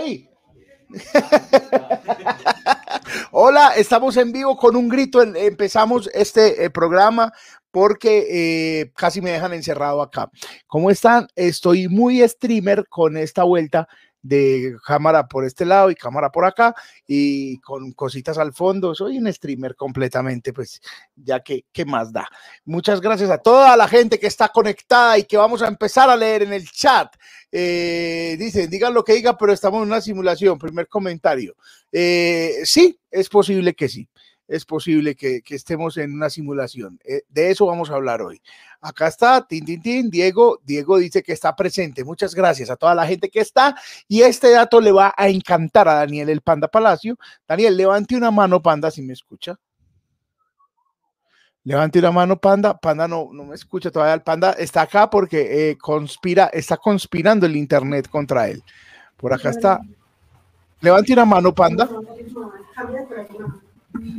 Hola, estamos en vivo con un grito. Empezamos este eh, programa porque eh, casi me dejan encerrado acá. ¿Cómo están? Estoy muy streamer con esta vuelta de cámara por este lado y cámara por acá y con cositas al fondo. Soy un streamer completamente, pues ya que, ¿qué más da? Muchas gracias a toda la gente que está conectada y que vamos a empezar a leer en el chat. Eh, dicen, digan lo que digan, pero estamos en una simulación. Primer comentario. Eh, sí, es posible que sí es posible que, estemos en una simulación. Eh, de eso vamos a hablar hoy. Acá está, tin, tin, tin, Diego. Diego dice que está presente. Muchas gracias a toda la gente que está. Y este dato le va a encantar a Daniel el Panda Palacio. Daniel, levante una mano, Panda, si me escucha. Levante una mano, Panda. Panda no, no me escucha todavía. El Panda está acá porque eh, conspira, está conspirando el Internet contra él. Por acá está. Levante una mano, Panda.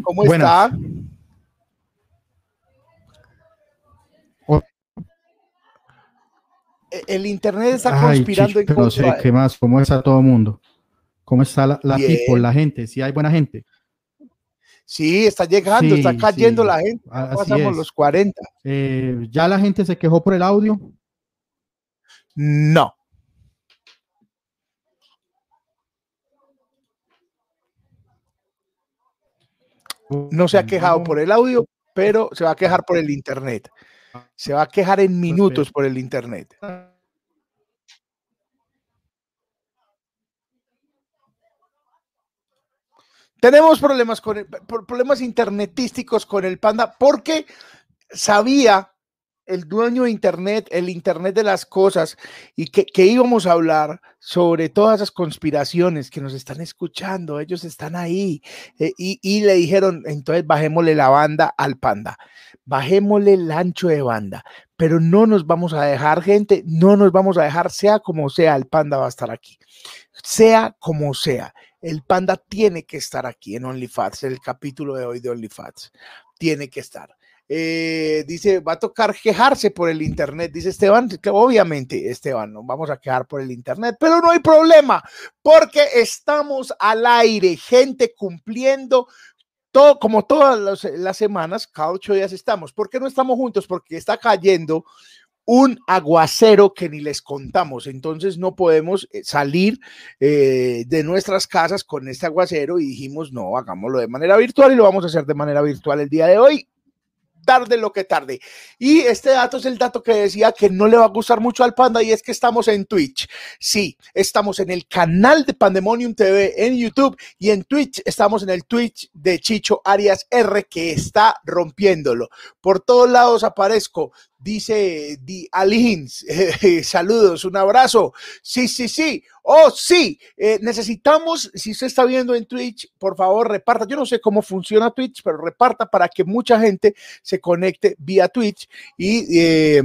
¿Cómo está? E, el internet está conspirando en contra. No sé qué más, cómo está todo el mundo. ¿Cómo está la, la la gente? Si hay buena gente. Sí, está llegando, está cayendo la gente. pasamos los 40. Eh, ¿Ya la gente se quejó por el audio? No. No se ha quejado por el audio, pero se va a quejar por el internet. Se va a quejar en minutos por el internet. Tenemos problemas con problemas internetísticos con el Panda porque sabía el dueño de Internet, el Internet de las cosas, y que, íbamos a hablar sobre todas esas conspiraciones que nos están escuchando, ellos están ahí, eh, y, le dijeron, entonces bajémosle la banda al panda, bajémosle el ancho de banda, pero no nos vamos a dejar, gente, no nos vamos a dejar, sea como sea, el panda va a estar aquí, sea como sea. El panda tiene que estar aquí en OnlyFans, el capítulo de hoy de OnlyFans. Tiene que estar. Eh, dice, va a tocar quejarse por el Internet. Dice Esteban, obviamente, Esteban, no vamos a quejar por el Internet, pero no hay problema, porque estamos al aire, gente cumpliendo todo, como todas las, semanas, cada ocho días estamos. ¿Por qué no estamos juntos? Porque está cayendo un aguacero que ni les contamos. Entonces no podemos eh, salir eh, de nuestras casas con este aguacero y dijimos, no, hagámoslo de manera virtual y lo vamos a hacer de manera virtual el día de hoy tarde lo que tarde. Y este dato es el dato que decía que no le va a gustar mucho al Panda y es que estamos en Twitch. Sí, estamos en el canal de Pandemonium TV en YouTube y en Twitch estamos en el Twitch de Chicho Arias R que está rompiéndolo. Por todos lados aparezco dice Di Alins, saludos, un abrazo. Sí, sí, sí. Oh, sí, eh, necesitamos, si usted está viendo en Twitch, por favor, reparta. Yo no sé cómo funciona Twitch, pero reparta para que mucha gente se conecte vía Twitch y eh,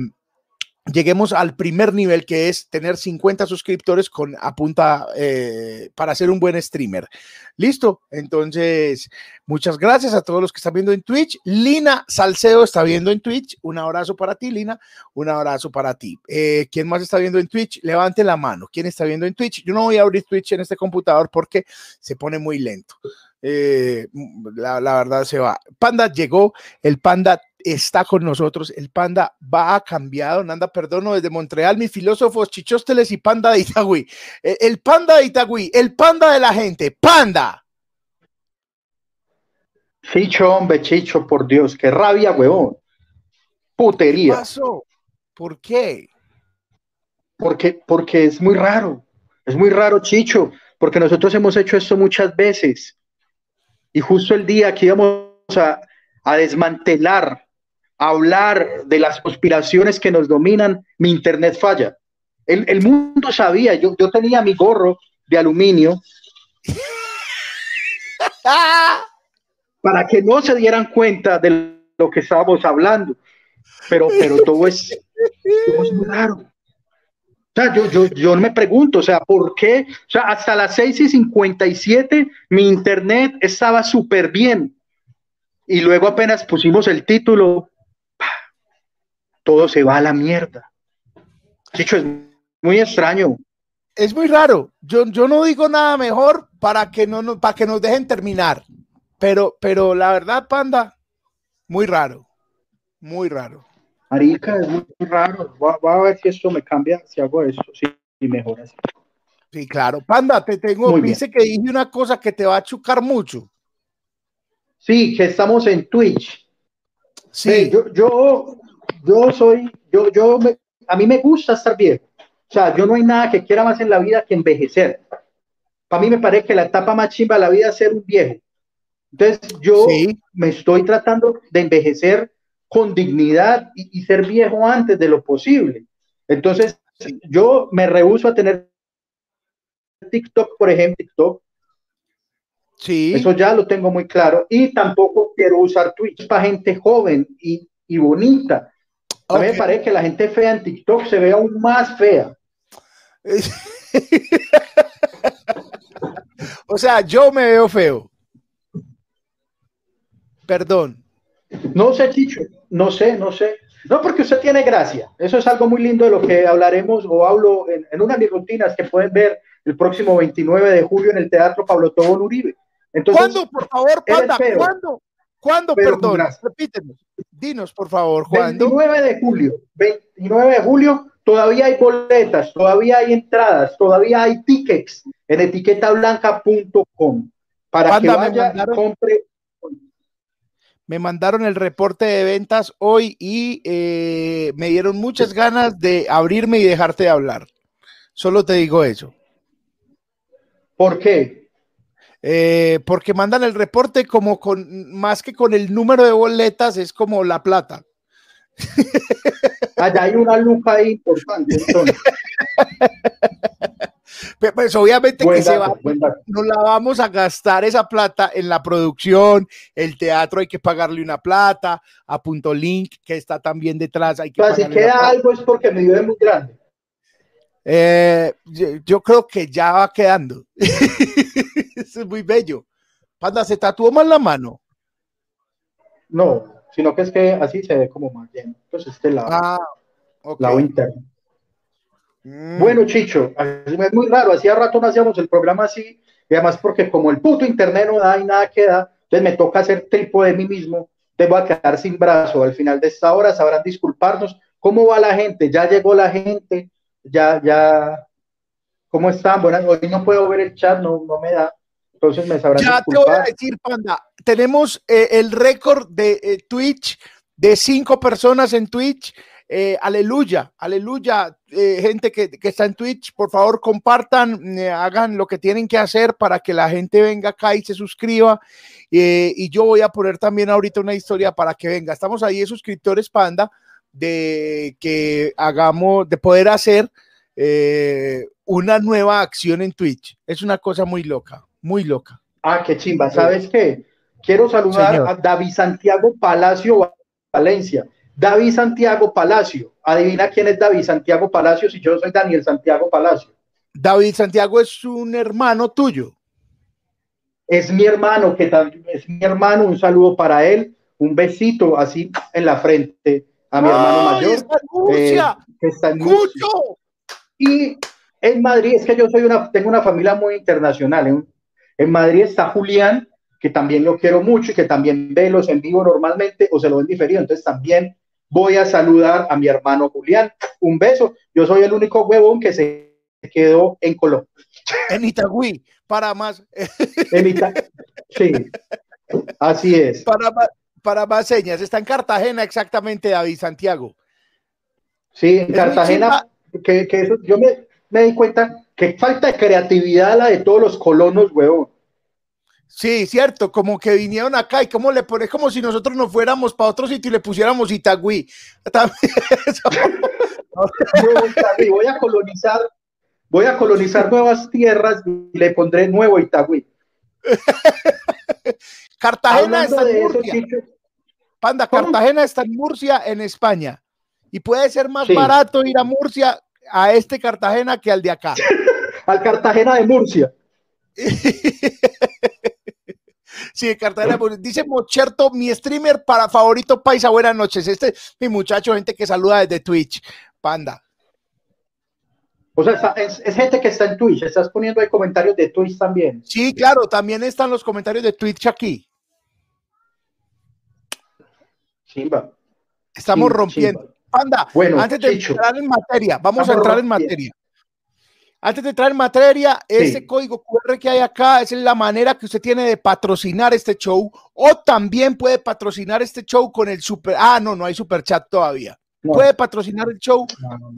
lleguemos al primer nivel que es tener 50 suscriptores con apunta eh, para ser un buen streamer. Listo, entonces muchas gracias a todos los que están viendo en Twitch. Lina Salcedo está viendo en Twitch. Un abrazo para ti, Lina. Un abrazo para ti. Eh, ¿Quién más está viendo en Twitch? Levante la mano. ¿Quién está viendo en Twitch? Yo no voy a abrir Twitch en este computador porque se pone muy lento. Eh, la, la verdad se va. Panda llegó, el Panda está con nosotros. El panda va a cambiado. Nanda Perdono desde Montreal, mis filósofos, chichósteles y panda de Itagüí. El, panda de Itagüí, el panda de la gente, panda. Chicho, hombre, Chicho, por Dios, qué rabia, huevón. Putería. ¿Qué pasó? ¿Por qué? Porque, porque es muy raro. Es muy raro, Chicho, porque nosotros hemos hecho esto muchas veces. Y justo el día que íbamos a, a desmantelar hablar de las conspiraciones que nos dominan, mi internet falla. El, mundo sabía, yo, yo tenía mi gorro de aluminio para que no se dieran cuenta de lo que estábamos hablando. Pero, pero todo es, muy raro. O sea, yo, yo, yo me pregunto, o sea, ¿por qué? O sea, hasta las 6 y 57 mi internet estaba súper bien. Y luego apenas pusimos el título, todo se va a la mierda. Chicho, es muy extraño. es muy raro. Yo, yo no digo nada mejor para que, no, para que nos dejen terminar. Pero, pero la verdad, Panda, muy raro. Muy raro. Arica, es muy raro. Voy, a ver si esto me cambia, si hago eso, sí, y mejor así. Sí, claro. Panda, te tengo, dice que dije una cosa que te va a chucar mucho. Sí, que estamos en Twitch. Sí. yo, yo, yo soy, yo, yo, a mí me gusta estar viejo. O sea, yo no hay nada que quiera más en la vida que envejecer. Para mí me parece que la etapa más chimba de la vida es ser un viejo. Entonces, yo me estoy tratando de envejecer con dignidad y, ser viejo antes de lo posible. Entonces, yo me rehuso a tener TikTok, por ejemplo, TikTok. Sí. Eso ya lo tengo muy claro. Y tampoco quiero usar Twitch para gente joven y, y bonita. A mí me parece que la gente fea en TikTok se ve aún más fea. o sea, yo me veo feo. Perdón. No sé, Chicho, no sé, no sé. No, porque usted tiene gracia. Eso es algo muy lindo de lo que hablaremos o hablo en, una de mis rutinas que pueden ver el próximo 29 de julio en el Teatro Pablo Tobón Uribe. Entonces, ¿Cuándo, por favor, Panda? ¿Cuándo? ¿Cuándo, perdón? Repítenos. Dinos, por favor, Juan. 29 de julio. 29 de julio, todavía hay boletas, todavía hay entradas, todavía hay tickets en etiquetablanca.com para que vaya y compre me mandaron el reporte de ventas hoy y eh, me dieron muchas ganas de abrirme y dejarte de hablar. Solo te digo eso. ¿Por qué? Eh, porque mandan el reporte como con, más que con el número de boletas, es como la plata. Allá hay una lupa ahí importante. Entonces. Pues obviamente que se va, no la vamos a gastar esa plata en la producción, el teatro hay que pagarle una plata, a Punto Link, que está también detrás. Hay que si queda algo es porque me dio muy grande. Eh, yo, creo que ya va quedando. Es muy bello. Panda, ¿se tatuó mal la mano? No, sino que es que así se ve como más bien. Pues este lado, ah, lado interno. Mm. Bueno, Chicho, es muy raro, hacía rato no hacíamos el programa así, y además porque como el puto internet no da y nada queda, entonces me toca hacer tripo de mí mismo, tengo a quedar sin brazo. Al final de esta hora sabrán disculparnos. ¿Cómo va la gente? Ya llegó la gente, ya, ya, ¿cómo están? Bueno, hoy no puedo ver el chat, no, no me da. Entonces me sabrán ya te voy a decir, Panda, tenemos eh, el récord de eh, Twitch de cinco personas en Twitch eh, aleluya, aleluya, gente que, está en Twitch, por favor compartan, hagan lo que tienen que hacer para que la gente venga acá y se suscriba. y yo voy a poner también ahorita una historia para que venga. Estamos ahí de suscriptores Panda, de que hagamos, de poder hacer una nueva acción en Twitch. Es una cosa muy loca, muy loca. Ah, qué chimba. ¿Sabes qué? Quiero saludar a David Santiago Palacio Valencia David Santiago Palacio. Adivina quién es David Santiago Palacio si yo soy Daniel Santiago Palacio. David Santiago es un hermano tuyo. Es mi hermano, que es mi hermano, un saludo para él, un besito así en la frente a mi hermano mayor. Está en está en Y en Madrid, es que yo soy una, tengo una familia muy internacional. En, en Madrid está Julián, que también lo quiero mucho y que también ve los en vivo normalmente o se lo ven diferido. Entonces también voy a saludar a mi hermano Julián. Un beso. Yo soy el único huevón que se quedó en Colombia. En Itagüí, para más. Sí, así es. Para más, para más señas. Está en Cartagena exactamente, David Santiago. Sí, en Cartagena, que, eso, yo me, me di cuenta que falta de creatividad la de todos los colonos, huevón. Sí, cierto, como que vinieron acá y como le pones como si nosotros nos fuéramos para otro sitio y le pusiéramos Itagüí. voy a colonizar, voy a colonizar nuevas tierras y le pondré nuevo Itagüí. Cartagena está en Murcia. Panda, Cartagena está en Murcia, en España. Y puede ser más barato ir a Murcia, a este Cartagena, que al de acá. al Cartagena de Murcia. Sí, Cartagena. Dice Mocherto, mi streamer para favorito paisa. Buenas noches. Este mi muchacho, gente que saluda desde Twitch. Panda. O sea, es, gente que está en Twitch. Estás poniendo ahí comentarios de Twitch también. Sí, claro, también están los comentarios de Twitch aquí. Simba. Estamos rompiendo. Anda, bueno, antes de entrar en materia, vamos a entrar en materia. Antes de entrar en materia, ese código QR que hay acá es la manera que usted tiene de patrocinar este show o también puede patrocinar este show con el super. Ah, no, no hay super chat todavía puede patrocinar el show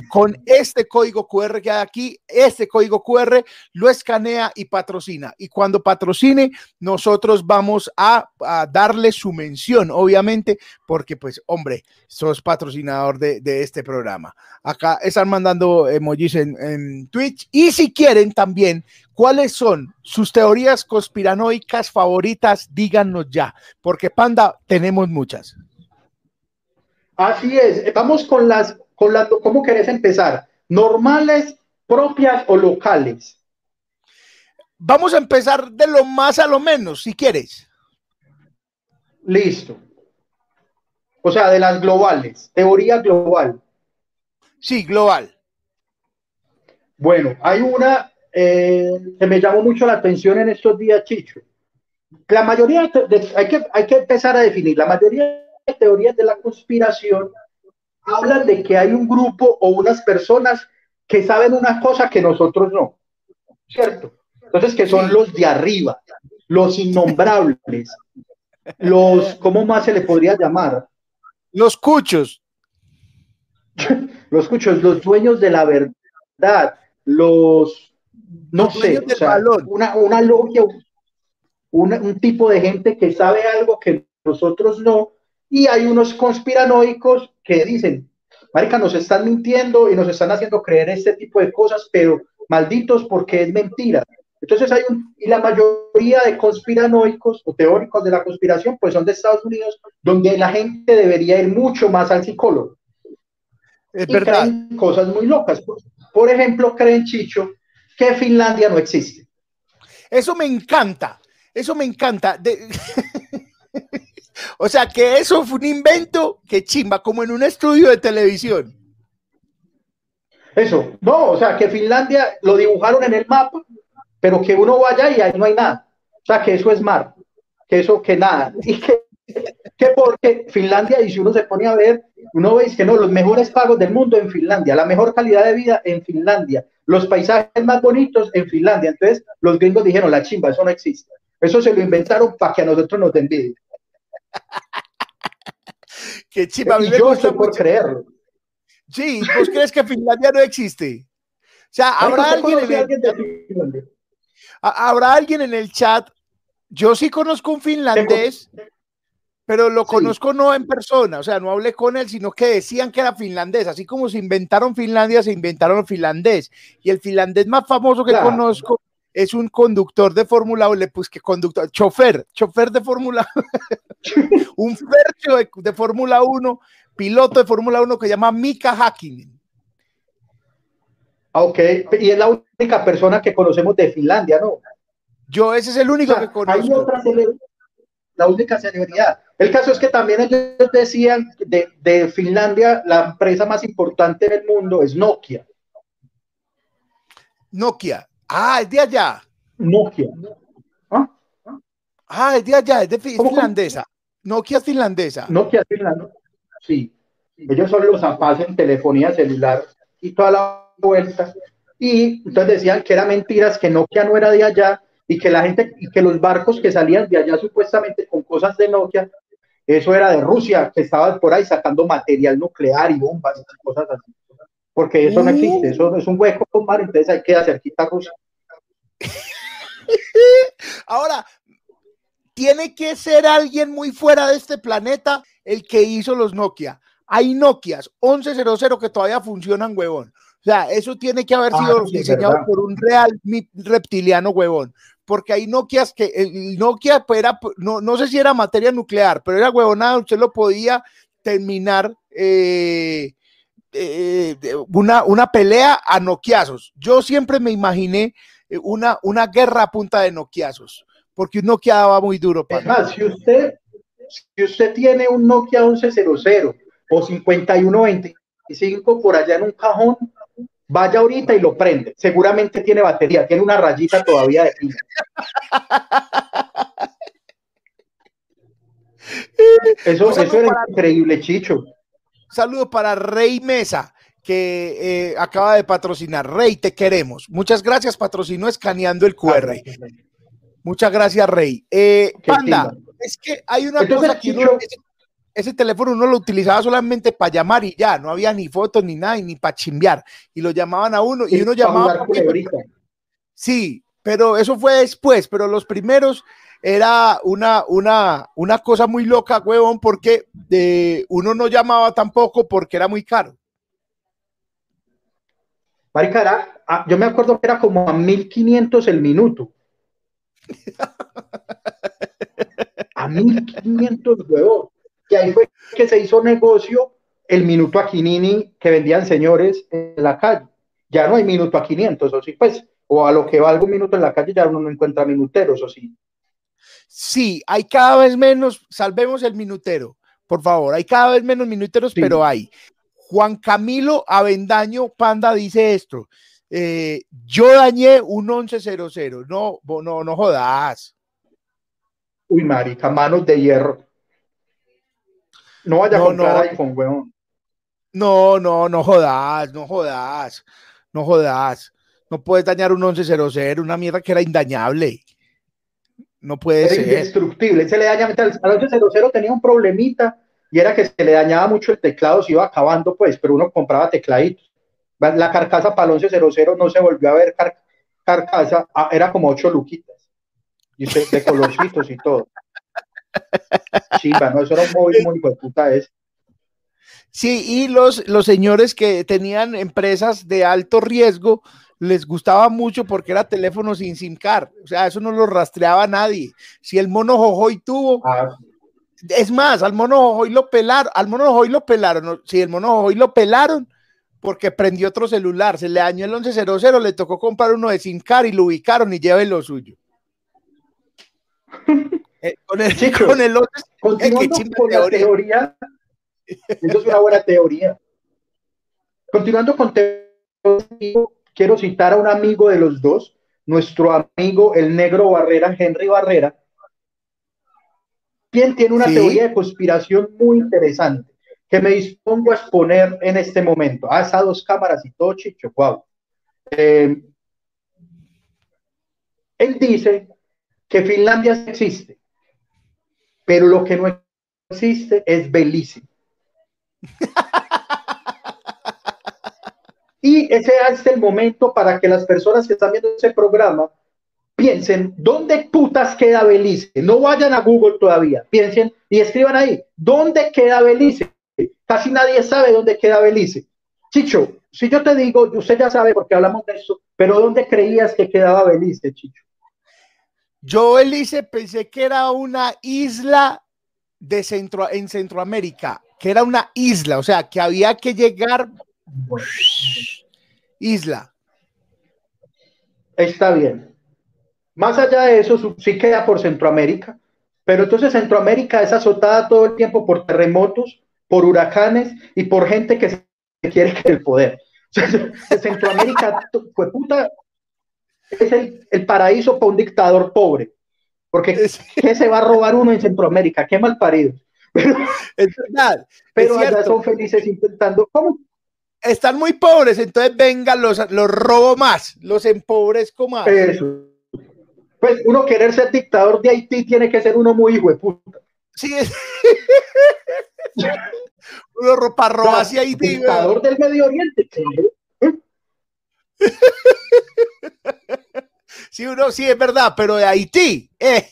con este código QR que hay aquí. Este código QR lo escanea y patrocina. Y cuando patrocine, nosotros vamos a, darle su mención, obviamente, porque pues, hombre, sos patrocinador de, este programa. Acá están mandando emojis en, en Twitch. Y si quieren también, ¿cuáles son sus teorías conspiranoicas favoritas? Díganos ya, porque Panda, tenemos muchas. Así es. Vamos con las, con las, ¿cómo querés empezar? ¿Normales, propias o locales? Vamos a empezar de lo más a lo menos, si quieres. Listo. O sea, de las globales, teoría global. Sí, global. Bueno, hay una eh, que me llamó mucho la atención en estos días, Chicho. La mayoría, hay, que, hay que empezar a definir, la mayoría teorías de la conspiración hablan de que hay un grupo o unas personas que saben una cosa que nosotros no, ¿cierto? Entonces, que son los de arriba, los innombrables, los, ¿cómo más se le podría llamar? Los cuchos. los cuchos, los dueños de la verdad, los, no sé, una, una logia, un tipo de gente que sabe algo que nosotros no, y hay unos conspiranoicos que dicen, marica, nos están mintiendo y nos están haciendo creer este tipo de cosas, pero malditos porque es mentira. Entonces hay un, y la mayoría de conspiranoicos o teóricos de la conspiración, pues son de Estados Unidos, donde la gente debería ir mucho más al psicólogo. Es verdad. Creen cosas muy locas. Por ejemplo, creen, Chicho, que Finlandia no existe. Eso me encanta. Eso me encanta. De... O sea, que eso fue un invento que chimba, como en un estudio de televisión. Eso, no, o sea, que Finlandia lo dibujaron en el mapa, pero que uno vaya y ahí no hay nada. O sea, que eso es mar, que eso que nada. Y que, que porque Finlandia, y si uno se pone a ver, uno ve que no, los mejores pagos del mundo en Finlandia, la mejor calidad de vida en Finlandia, los paisajes más bonitos en Finlandia. Entonces, los gringos dijeron, la chimba, eso no existe. Eso se lo inventaron para que a nosotros nos chiva, me yo gusta por creerlo. Sí, ¿vos crees que Finlandia no existe? O sea, habrá alguien, en el, habrá alguien en el chat. Yo sí conozco un finlandés, pero lo conozco no en persona, o sea, no hablé con él, sino que decían que era finlandés. Así como se inventaron Finlandia, se inventaron finlandés. Y el finlandés más famoso que conozco es un conductor de Fórmula 1, pues que conductor, chofer, chofer de Fórmula un fercho de, Fórmula 1, piloto de Fórmula 1 que se llama Mika Hakkinen. Ah, ok, y es la única persona que conocemos de Finlandia, ¿no? Yo, ese es el único que conozco. la única celebridad. El caso es que también ellos decían de, de Finlandia, la empresa más importante del mundo es Nokia. Nokia, Ah, es de allá. Nokia. ¿Ah? ah es de allá, es de finlandesa. Nokia es finlandesa. Nokia es finlandesa. Sí. Ellos son los zapatos en telefonía celular y toda la vuelta. Y entonces decían que eran mentiras, que Nokia no era de allá y que la gente, y que los barcos que salían de allá supuestamente con cosas de Nokia, eso era de Rusia, que estaban por ahí sacando material nuclear y bombas y cosas así porque eso no existe, eso es un hueco con mar, entonces hay que hacer quita Rusia. Ahora, tiene que ser alguien muy fuera de este planeta el que hizo los Nokia. Hay Nokias 1100 que todavía funcionan, huevón. O sea, eso tiene que haber sido ah, diseñado por un real reptiliano, huevón. Porque hay Nokias que el Nokia pues, era, no, no sé si era materia nuclear, pero era huevonada, usted lo podía terminar eh, eh, una, una pelea a noquiazos. Yo siempre me imaginé eh, una, una guerra a punta de noquiazos, porque un Nokia daba muy duro. Para si usted, si usted tiene un Nokia 1100 o 5125 por allá en un cajón, vaya ahorita y lo prende. Seguramente tiene batería, tiene una rayita todavía de pila. Eso, eso era increíble, Chicho. Saludo para Rey Mesa, que eh, acaba de patrocinar. Rey, te queremos. Muchas gracias, patrocinó escaneando el QR. Muchas gracias, Rey. Eh, Panda, es que hay una cosa que ese, teléfono uno lo utilizaba solamente para llamar y ya, no había ni fotos ni nada, ni para chimbear. Y lo llamaban a uno y uno llamaba. Sí, pero eso fue después, pero los primeros era una, una, una cosa muy loca, huevón, porque de, uno no llamaba tampoco porque era muy caro. Marica, ah, yo me acuerdo que era como a 1500 el minuto. a 1500 huevón. Y ahí fue que se hizo negocio el minuto a Quinini que vendían señores en la calle. Ya no hay minuto a 500, o sí, pues, o a lo que va algún minuto en la calle ya uno no encuentra minuteros, o sí. Sí, hay cada vez menos, salvemos el minutero, por favor, hay cada vez menos minuteros, pero hay. Juan Camilo Avendaño Panda dice esto. Eh, yo dañé un 1100, no, no, no jodas. Uy, marica, manos de hierro. No vaya a comprar no, iPhone, weón. No, no, no jodas, no jodas, no jodas. No puedes dañar un 1100, una mierda que era indañable. No puede ser. Indestructible. Se le daña, al 1100 tenía un problemita y era que se le dañaba mucho el teclado, se iba acabando, pues, pero uno compraba tecladitos. La carcasa para el 1100 no se volvió a ver carcasa, ah, era como ocho luquitas. Y de colorcitos y todo. Chiva, no, eso era un móvil muy de puta ese. Sí, y los, los señores que tenían empresas de alto riesgo les gustaba mucho porque era teléfono sin SIM card. O sea, eso no lo rastreaba nadie. Si el mono Jojoy tuvo. Ah. Es más, al mono Jojoy lo pelaron. Al mono Jojoy lo pelaron. Si el mono Jojoy lo pelaron porque prendió otro celular, se le dañó el 1100, le tocó comprar uno de SIM card y lo ubicaron y lleven lo suyo. Eh, con el, con el otro. Continuando con la teoría. Eso es una buena teoría. Continuando con teoría, quiero citar a un amigo de los dos, nuestro amigo el negro Barrera, Henry Barrera, quien tiene una teoría de conspiración muy interesante que me dispongo a exponer en este momento. Ah, esas dos cámaras y todo, chicho, wow. Eh, él dice que Finlandia existe, pero lo que no existe es Belice. Y ese es el momento para que las personas que están viendo ese programa piensen, ¿dónde putas queda Belice? No vayan a Google todavía, piensen y escriban ahí, ¿dónde queda Belice? Casi nadie sabe dónde queda Belice. Chicho, si yo te digo, usted ya sabe porque hablamos de eso, pero ¿dónde creías que quedaba Belice, Chicho? Yo, Belice, pensé que era una isla de centro, en Centroamérica, que era una isla, o sea, que había que llegar Isla. Está bien. Más allá de eso, sí queda por Centroamérica, pero entonces Centroamérica es azotada todo el tiempo por terremotos, por huracanes y por gente que se quiere que el poder. Centroamérica, fue puta, es el, paraíso para un dictador pobre. Porque ¿qué se va a robar uno en Centroamérica? Qué mal parido. Pero, es verdad. Pero allá son felices intentando. ¿Cómo, están muy pobres, entonces venga, los, los robo más, los empobrezco más. Eso. Pues uno querer ser dictador de Haití tiene que ser uno muy hijo de puta. Sí, es. uno ropa roba hacia Haití. Dictador del Medio Oriente. sí, uno sí es verdad, pero de Haití, eh.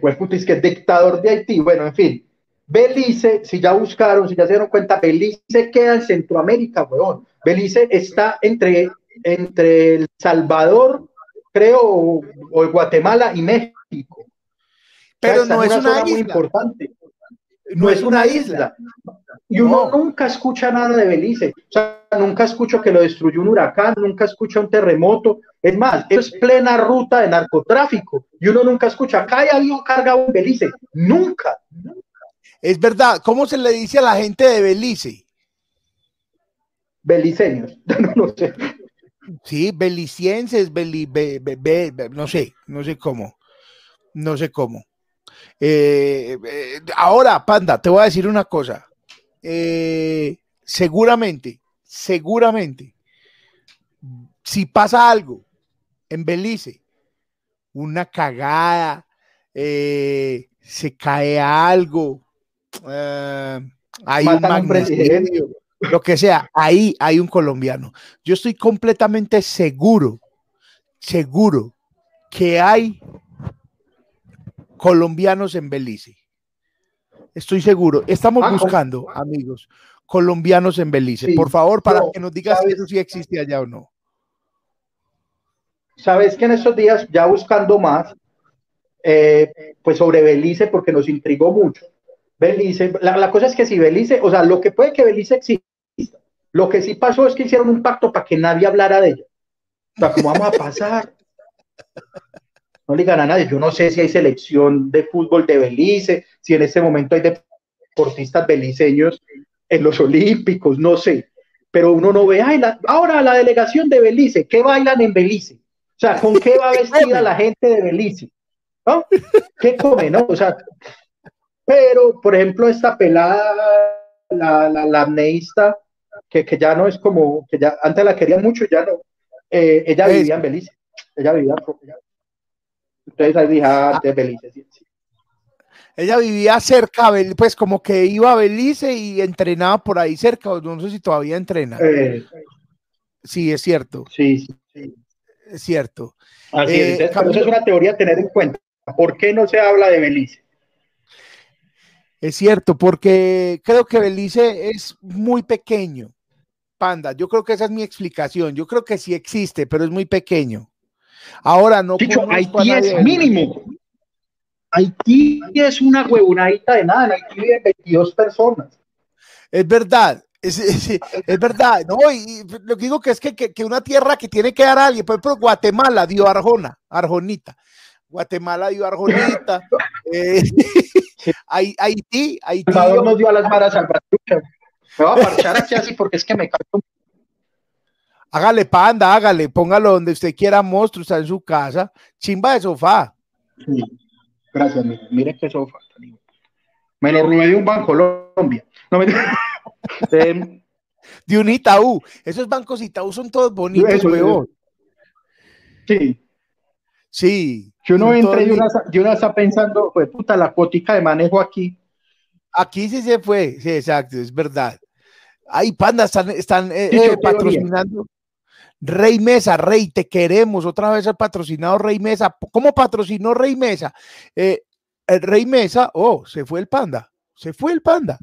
Pues puta, es que dictador de Haití, bueno, en fin. Belice, si ya buscaron, si ya se dieron cuenta, Belice queda en Centroamérica, weón. Belice está entre, entre El Salvador, creo, o, Guatemala y México. Pero no es una, isla. Muy importante. No, es una isla. Y uno nunca escucha nada de Belice. O sea, nunca escucho que lo destruyó un huracán, nunca escucha un terremoto. Es más, es plena ruta de narcotráfico. Y uno nunca escucha, acá hay alguien cargado en Belice. Nunca. Es verdad. ¿Cómo se le dice a la gente de Belice? beliceños, no, sé. Sí, belicienses, no sé, no sé cómo, no sé cómo. Eh, eh, ahora, Panda, te voy a decir una cosa. Eh, seguramente, seguramente, si pasa algo en Belice, una cagada, se cae algo, hay un magnicidio, lo que sea, ahí hay un colombiano. Yo estoy completamente seguro, seguro que hay colombianos en Belice. Estoy seguro. Estamos ah, buscando, amigos, colombianos en Belice. Por favor, para que nos digas si eso sí existe allá o no. Sabes que en estos días, ya buscando más, eh, pues sobre Belice, porque nos intrigó mucho. Belice, la, la, cosa es que si Belice, o sea, lo que puede que Belice exista, lo que sí pasó es que hicieron un pacto para que nadie hablara de ella. O sea, ¿cómo vamos a pasar? No le digan a nadie. Yo no sé si hay selección de fútbol de Belice, si en este momento hay deportistas beliceños en los Olímpicos, no sé. Pero uno no ve, ay, ahora la delegación de Belice, ¿qué bailan en Belice? O sea, ¿con qué va vestida la gente de Belice? ¿No? ¿Qué come, no? O sea, pero, por ejemplo, esta pelada, la, la, la amneísta, que, que, ya no es como, que ya antes la querían mucho, ya no. Eh, ella vivía en Belice. Ella vivía, entonces ahí dije, ah, de Belice, sí, Ella vivía cerca, pues como que iba a Belice y entrenaba por ahí cerca, no sé si todavía entrena. Eh, sí, es cierto. Sí, sí. Es cierto. Así es, eh, es una teoría a tener en cuenta. ¿Por qué no se habla de Belice? Es cierto, porque creo que Belice es muy pequeño. Panda, yo creo que esa es mi explicación. Yo creo que sí existe, pero es muy pequeño. Ahora no. Dicho, Haití es mínimo. Haití es una huevonadita de nada. En Haití viven 22 personas. Es verdad. Es, es, verdad, no, y, lo que digo que es que, que, una tierra que tiene que dar a alguien, por ejemplo, Guatemala dio Arjona, Arjonita, Guatemala dio Arjonita, eh, Haití, Haití. Salvador nos dio a las maras al Me voy a marchar aquí así porque es que me cago Hágale panda, hágale, póngalo donde usted quiera, monstruo, está en su casa. Chimba de sofá. Sí. Gracias, mire, mire qué sofá. Me lo robé de un banco Colombia. No me... Em, de un Itaú. Esos bancos Itaú son todos bonitos, weón. Sí. Sí. Si uno entra y una, una, está pensando, pues puta, la cuotica de manejo aquí. Aquí sí se fue, sí, exacto, es verdad. Ay, panda, están, están eh, eh, patrocinando. Rey Mesa, Rey, te queremos. Otra vez ha patrocinado Rey Mesa. ¿Cómo patrocinó Rey Mesa? Eh, el Rey Mesa, oh, se fue el panda. Se fue el panda.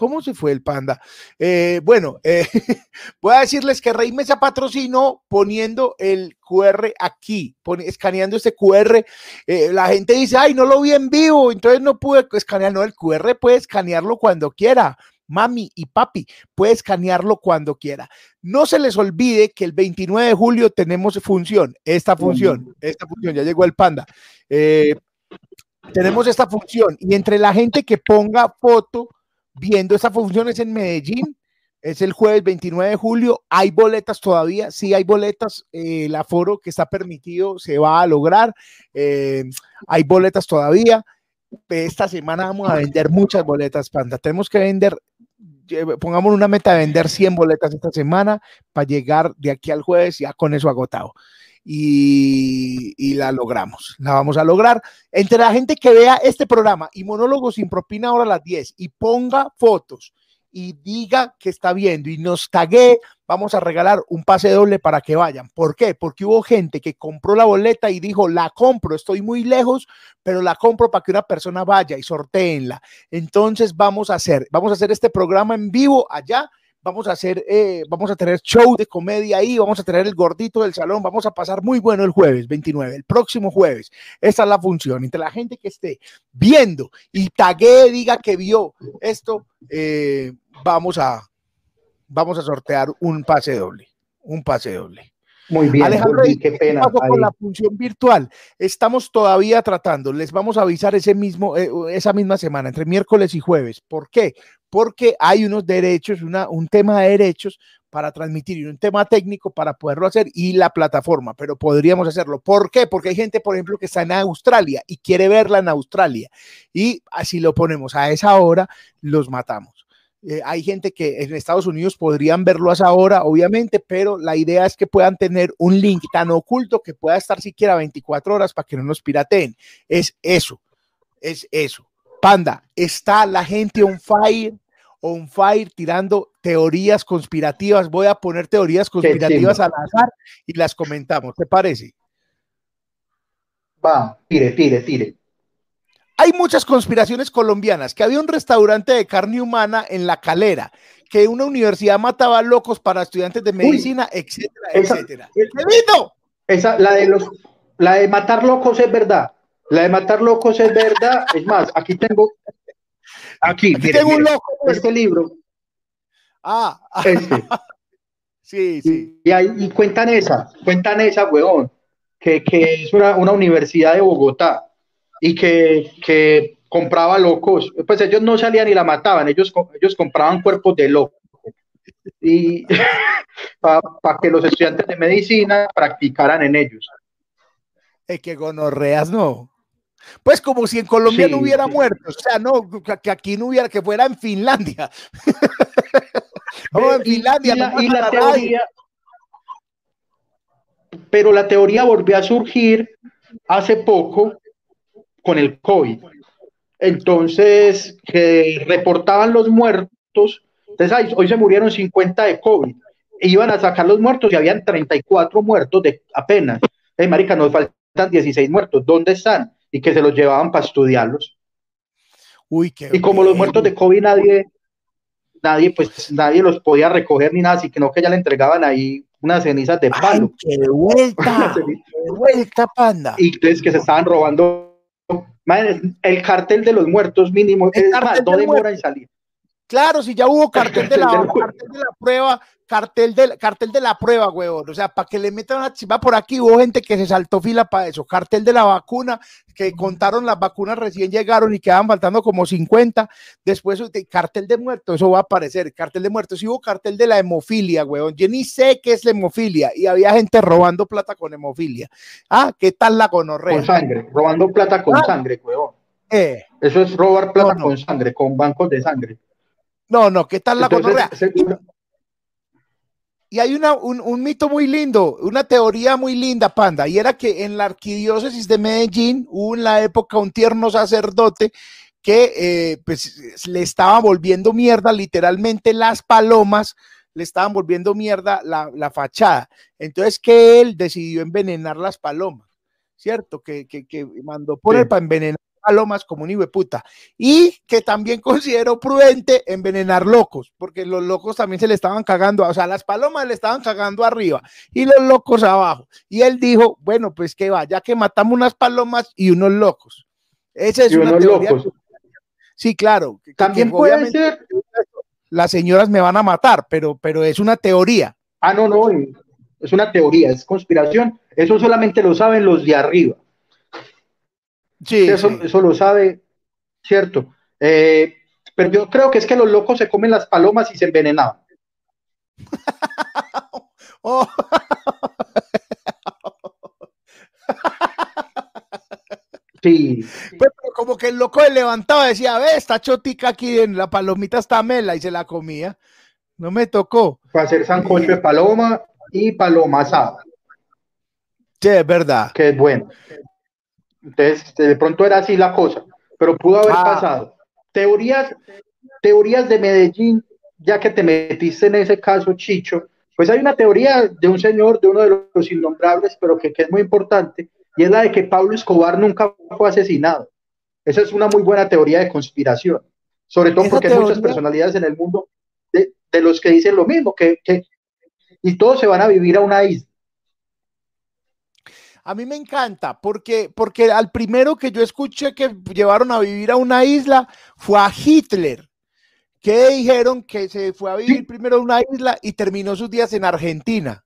¿Cómo se fue el panda? Eh, bueno, eh, voy a decirles que Rey Mesa patrocinó poniendo el QR aquí, escaneando este QR. la gente dice, ay, no lo vi en vivo, entonces no pude escanear. No, el QR puede escanearlo cuando quiera mami y papi, puede escanearlo cuando quiera. No se les olvide que el 29 de julio tenemos función, esta función, esta función, ya llegó el panda. Eh, tenemos esta función y entre la gente que ponga foto viendo esta función es en Medellín, es el jueves 29 de julio. Hay boletas todavía, sí hay boletas. Eh, el aforo que está permitido se va a lograr. Eh, hay boletas todavía. Esta semana vamos a vender muchas boletas, Panda. Tenemos que vender pongamos una meta de vender 100 boletas esta semana para llegar de aquí al jueves ya con eso agotado. Y, la logramos, la vamos a lograr. Entre la gente que vea este programa y Monólogo sin propina ahora a las 10 y ponga fotos y diga que está viendo y nos tague, vamos a regalar un pase doble para que vayan. ¿Por qué? Porque hubo gente que compró la boleta y dijo, la compro, estoy muy lejos, pero la compro para que una persona vaya y sorteenla. Entonces vamos a hacer, vamos a hacer este programa en vivo allá vamos a hacer, eh, vamos a tener show de comedia ahí, vamos a tener el gordito del salón, vamos a pasar muy bueno el jueves 29, el próximo jueves. Esa es la función. Entre la gente que esté viendo y tague, diga que vio esto, eh, vamos a, vamos a sortear un pase doble, un pase doble. Muy bien, Alejandro, qué pena. con la función virtual? Estamos todavía tratando, les vamos a avisar ese mismo, eh, esa misma semana, entre miércoles y jueves. ¿Por qué? Porque hay unos derechos, una, un tema de derechos para transmitir y un tema técnico para poderlo hacer y la plataforma, pero podríamos hacerlo. ¿Por qué? Porque hay gente, por ejemplo, que está en Australia y quiere verla en Australia y así lo ponemos a esa hora, los matamos. Eh, hay gente que en Estados Unidos podrían verlo a esa hora, obviamente, pero la idea es que puedan tener un link tan oculto que pueda estar siquiera 24 horas para que no nos pirateen. Es eso, es eso. Panda, está la gente on fire on fire tirando teorías conspirativas. Voy a poner teorías conspirativas al azar y las comentamos. ¿Te parece? Va, tire, tire, tire. Hay muchas conspiraciones colombianas, que había un restaurante de carne humana en La Calera, que una universidad mataba locos para estudiantes de medicina, etcétera, etcétera. Esa, la de los, la de matar locos es verdad. La de matar locos es verdad. Es más, aquí tengo, aquí, tengo un loco. Este libro. Ah, este. sí, sí. Y, y, cuentan esa, cuentan esa, weón, que, que es una, una universidad de Bogotá y que, que, compraba locos. Pues ellos no salían y la mataban, ellos, ellos compraban cuerpos de locos. Y para que los estudiantes de medicina practicaran en ellos. Es que gonorreas no. Pues como si en Colombia no hubiera muertos, o sea, no, que aquí no hubiera, que fuera en Finlandia. en Finlandia. Y, la, teoría, pero la teoría volvió a surgir hace poco con el COVID. Entonces, que reportaban los muertos, entonces hoy se murieron 50 de COVID, e iban a sacar los muertos y habían 34 muertos de apenas. Hey, marica, nos faltan 16 muertos, ¿dónde están? Y que se los llevaban para estudiarlos. Uy, qué y como los muertos de COVID nadie, nadie, pues nadie los podía recoger ni nada, así que no que ya le entregaban ahí unas cenizas de palo. ¡Qué vuelta! ¡Qué vuelta, panda! Y entonces que se estaban robando el cartel de los muertos mínimo es más, no demora en salir. Claro, si ya hubo cartel de, la, cartel de la prueba, cartel de, cartel de la prueba, huevón. O sea, para que le metan una chiva por aquí, hubo gente que se saltó fila para eso. Cartel de la vacuna, que contaron las vacunas recién llegaron y quedaban faltando como 50. Después, cartel de muertos, eso va a aparecer. Cartel de muertos. Y hubo cartel de la hemofilia, huevón. Yo ni sé qué es la hemofilia. Y había gente robando plata con hemofilia. Ah, ¿qué tal la gonorrea? Con sangre, robando plata con ah. sangre, huevón. Eh. Eso es robar plata con sangre, con bancos de sangre. No, no, ¿qué tal la gonorrea? Y hay una, un, mito muy lindo, una teoría muy linda, Panda, y era que en la arquidiócesis de Medellín hubo en la época un tierno sacerdote que eh, pues, le estaba volviendo mierda, literalmente las palomas le estaban volviendo mierda la, la fachada. Entonces que él decidió envenenar las palomas, ¿cierto? Que, que, que mandó poner para envenenar palomas como un puta. Y que también considero prudente envenenar locos, porque los locos también se le estaban cagando, o sea, las palomas le estaban cagando arriba y los locos abajo. Y él dijo, bueno, pues que va, ya que matamos unas palomas y unos locos. Esa es una teoría. Sí, claro. También puede ser. Las señoras me van a matar, pero, pero es una teoría. Ah, no, no, es una teoría, es conspiración. Eso solamente lo saben los de arriba. Sí, eso, eso lo sabe, cierto. Eh, pero yo creo que es que los locos se comen las palomas y se envenenaban. Oh. Sí. Pues, como que el loco le levantaba y decía, ve, esta chotica aquí en la palomita está mela y se la comía. No me tocó. Para hacer sancocho de paloma y paloma asada. Sí, es verdad. Que es bueno. Entonces, de pronto era así la cosa, pero pudo haber ah. pasado. Teorías, teorías de Medellín, ya que te metiste en ese caso, Chicho, pues hay una teoría de un señor, de uno de los innombrables, pero que, es muy importante, y es la de que Pablo Escobar nunca fue asesinado. Esa es una muy buena teoría de conspiración, sobre todo porque hay muchas personalidades en el mundo de, los que dicen lo mismo, que, que, y todos se van a vivir a una isla. A mí me encanta porque, porque al primero que yo escuché que llevaron a vivir a una isla fue a Hitler, que dijeron que se fue a vivir primero a una isla y terminó sus días en Argentina.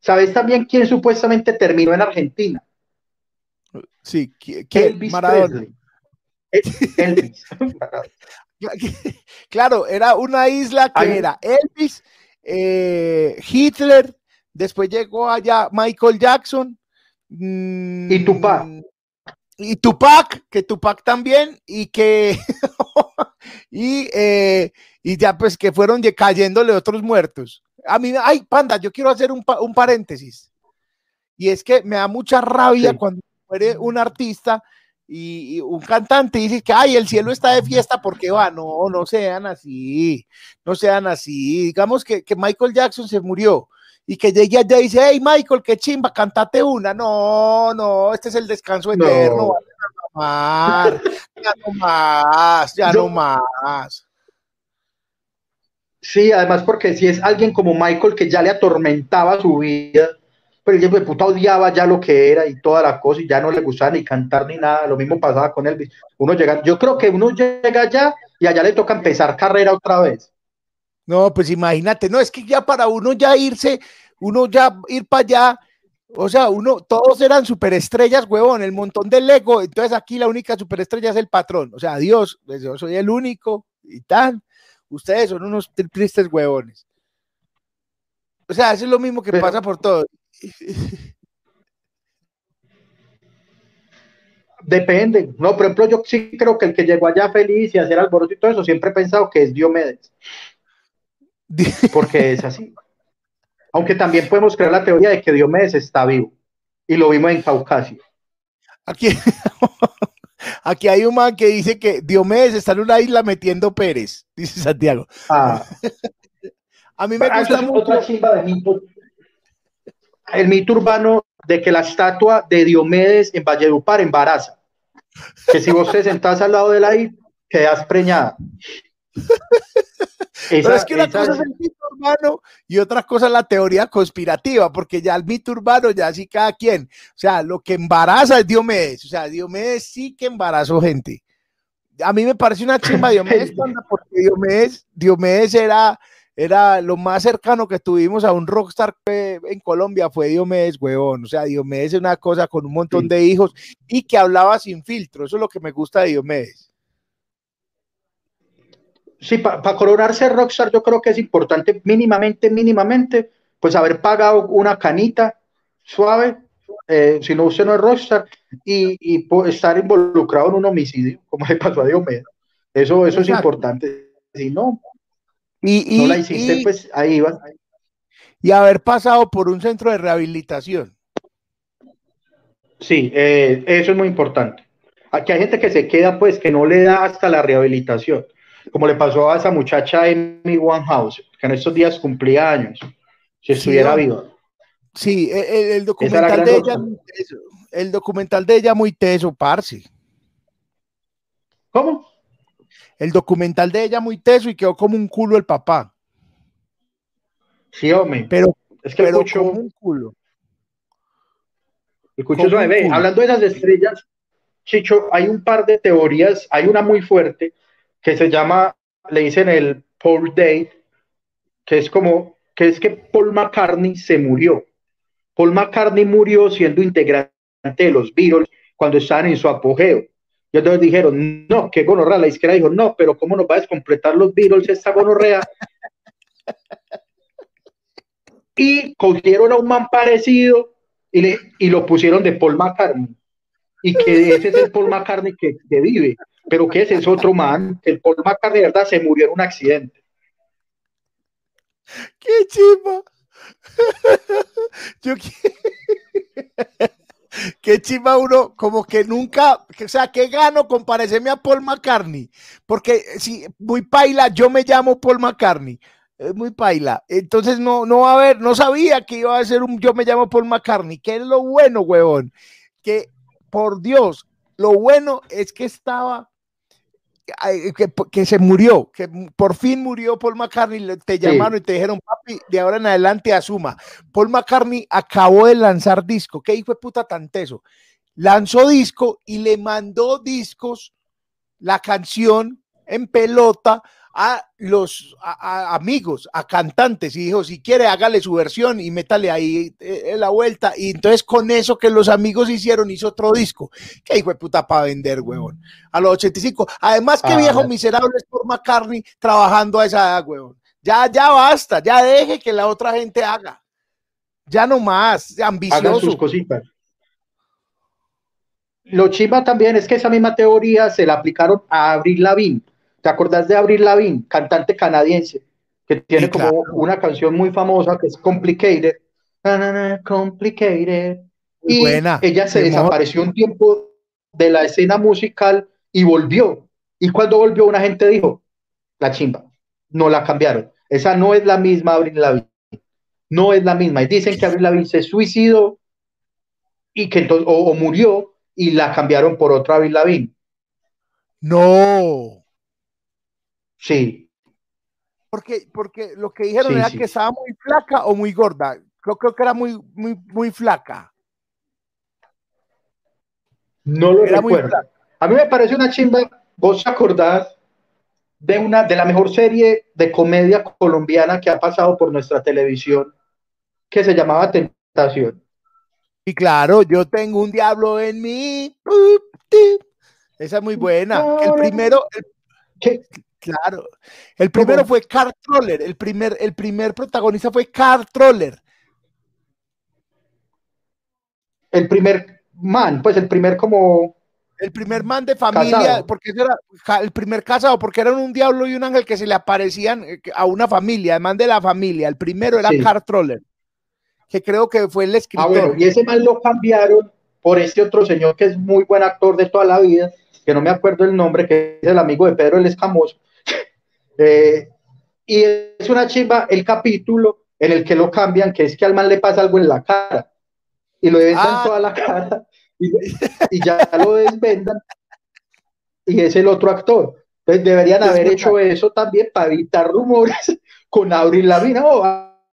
¿Sabes también quién supuestamente terminó en Argentina? Sí, ¿quién? Elvis Maradona. Elvis. claro, era una isla que era Elvis, eh, Hitler, después llegó allá Michael Jackson. y Tupac. Mm, y Tupac, que Tupac también, y que y, eh, y ya pues que fueron cayéndole otros muertos. A mí, ay, panda, yo quiero hacer un, un paréntesis. Y es que me da mucha rabia cuando muere un artista y, un cantante dice que, ay, el cielo está de fiesta porque va, no, no sean así, no sean así. Digamos que, que Michael Jackson se murió y que llegue allá y dice, hey Michael, qué chimba, cantate una. No, no, este es el descanso eterno. ya no más, ya no más. Sí, además porque si es alguien como Michael que ya le atormentaba su vida, pero el de puta odiaba ya lo que era y toda la cosa y ya no le gustaba ni cantar ni nada, lo mismo pasaba con Elvis. Uno llega, yo creo que uno llega allá y allá le toca empezar carrera otra vez. No, pues imagínate, no, es que ya para uno ya irse, uno ya ir para allá, o sea, uno, todos eran superestrellas, huevón, el montón de Lego, entonces aquí la única superestrella es el patrón, o sea, Dios, pues yo soy el único y tal, ustedes son unos tristes huevones. O sea, eso es lo mismo que pasa por todo. Depende, no, por ejemplo, yo sí creo que el que llegó allá feliz y hacer alboroto y todo eso, siempre he pensado que es Diomedes. Porque es así. Aunque también podemos crear la teoría de que Diomedes está vivo. Y lo vimos en Caucasio. Aquí, aquí hay un man que dice que Diomedes está en una isla metiendo Pérez, dice Santiago. Ah. A mí me gusta mucho. El mito urbano de que la estatua de Diomedes en Valledupar embaraza. Que si vos te sentás al lado de la isla, quedas preñada. Pero es que una cosa es el mito urbano y otra cosa es la teoría conspirativa, porque ya el mito urbano, ya sí cada quien. O sea, lo que embaraza es Diomedes. O sea, Diomedes sí que embarazó gente. A mí me parece una chimba Diomedes, porque Diomedes, Diomedes era, era lo más cercano que tuvimos a un rockstar en Colombia fue Diomedes, huevón. O sea, Diomedes es una cosa con un montón de hijos y que hablaba sin filtro. Eso es lo que me gusta de Diomedes. Sí, para coronarse rockstar yo creo que es importante mínimamente, mínimamente, pues haber pagado una canita suave, eh, si no usted no es rockstar, y, y estar involucrado en un homicidio, como le pasó a Diomedes. Eso, eso es importante. Si no, y, no la hiciste, pues ahí va. Y haber pasado por un centro de rehabilitación. Sí, eh, eso es muy importante. Aquí hay gente que se queda, pues, que no le da hasta la rehabilitación como le pasó a esa muchacha Amy House, que en estos días cumplía años, si estuviera viva. Sí, el, documental de ella, el documental de ella muy teso, parce. ¿Cómo? El documental de ella muy teso y quedó como un culo el papá. Sí, hombre. Pero, es que pero como un culo. Escucho Hablando de esas estrellas, Chicho, hay un par de teorías, hay una muy fuerte que se llama, le dicen el Paul Day, que es como, que es que Paul McCartney se murió. Paul McCartney murió siendo integrante de los Beatles cuando estaban en su apogeo. Y entonces dijeron, no, qué gonorrea. La izquierda dijo, no, pero ¿cómo nos va a descompletar los Beatles esta gonorrea? y cogieron a un man parecido y, le, y lo pusieron de Paul McCartney. Y que ese es el Paul McCartney que, que vive pero que ese es otro man, el Paul McCartney, verdad, se murió en un accidente. ¡Qué! Yo Qué chiva uno, como que nunca, o sea, ¿qué gano con parecerme a Paul McCartney? Porque si muy paila, yo me llamo Paul McCartney, es muy paila. Entonces no, no va a haber, no sabía que iba a ser un yo me llamo Paul McCartney. ¿Qué es lo bueno, huevón? Que por Dios, lo bueno es que estaba que, se murió, que por fin murió Paul McCartney, te llamaron y te dijeron, papi, de ahora en adelante asuma. Paul McCartney acabó de lanzar disco, ¿qué hijo de puta tan teso? Lanzó disco y le mandó discos, la canción en pelota a los amigos, a cantantes, y dijo, si quiere, hágale su versión y métale ahí eh, la vuelta. Y entonces con eso que los amigos hicieron, hizo otro disco. Qué hijo de puta para vender, huevón. A los 85. Además, qué viejo miserable es por McCartney trabajando a esa edad, huevón. Ya, ya basta, ya deje que la otra gente haga. Ya no más, ambicioso. Hagan sus cositas. Lo chimba también es que esa misma teoría se la aplicaron a Abril Lavigne ¿Te acordás de Abril Lavigne, cantante canadiense, que tiene como una canción muy famosa que es Complicated? Complicated. y ella se desapareció un tiempo de la escena musical y volvió. Y cuando volvió, una gente dijo, la chimba, no la cambiaron. Esa no es la misma Abril Lavigne. No es la misma. Y dicen que Abril Lavigne se suicidó y que entonces, o, murió y la cambiaron por otra Abril Lavigne. No. Sí. Porque, porque lo que dijeron era que estaba muy flaca o muy gorda. Creo, creo que era muy, muy, muy flaca. No lo recuerdo. A mí me parece una chimba. ¿Vos acordás de una de la mejor serie de comedia colombiana que ha pasado por nuestra televisión que se llamaba Tentación? Y claro, yo tengo un diablo en mí. Esa es muy buena. El primero, Claro. El primero fue Car Troller. El primer, el primer protagonista fue Car Troller. El primer man, pues el primer como. El primer man de familia, porque era el primer casado, porque eran un diablo y un ángel que se le aparecían eh, a una familia, el man de la familia. El primero era Car Troller, que creo que fue el escritor. Ah, bueno, y ese man lo cambiaron por este otro señor que es muy buen actor de toda la vida, que no me acuerdo el nombre, que es el amigo de Pedro el Escamoso, eh, y es una chimba el capítulo en el que lo cambian, que es que al mal le pasa algo en la cara y lo desvendan ah. toda la cara y, ya lo desvendan y es el otro actor. Entonces deberían haber hecho eso también para evitar rumores con Abril Lavigne. Oh,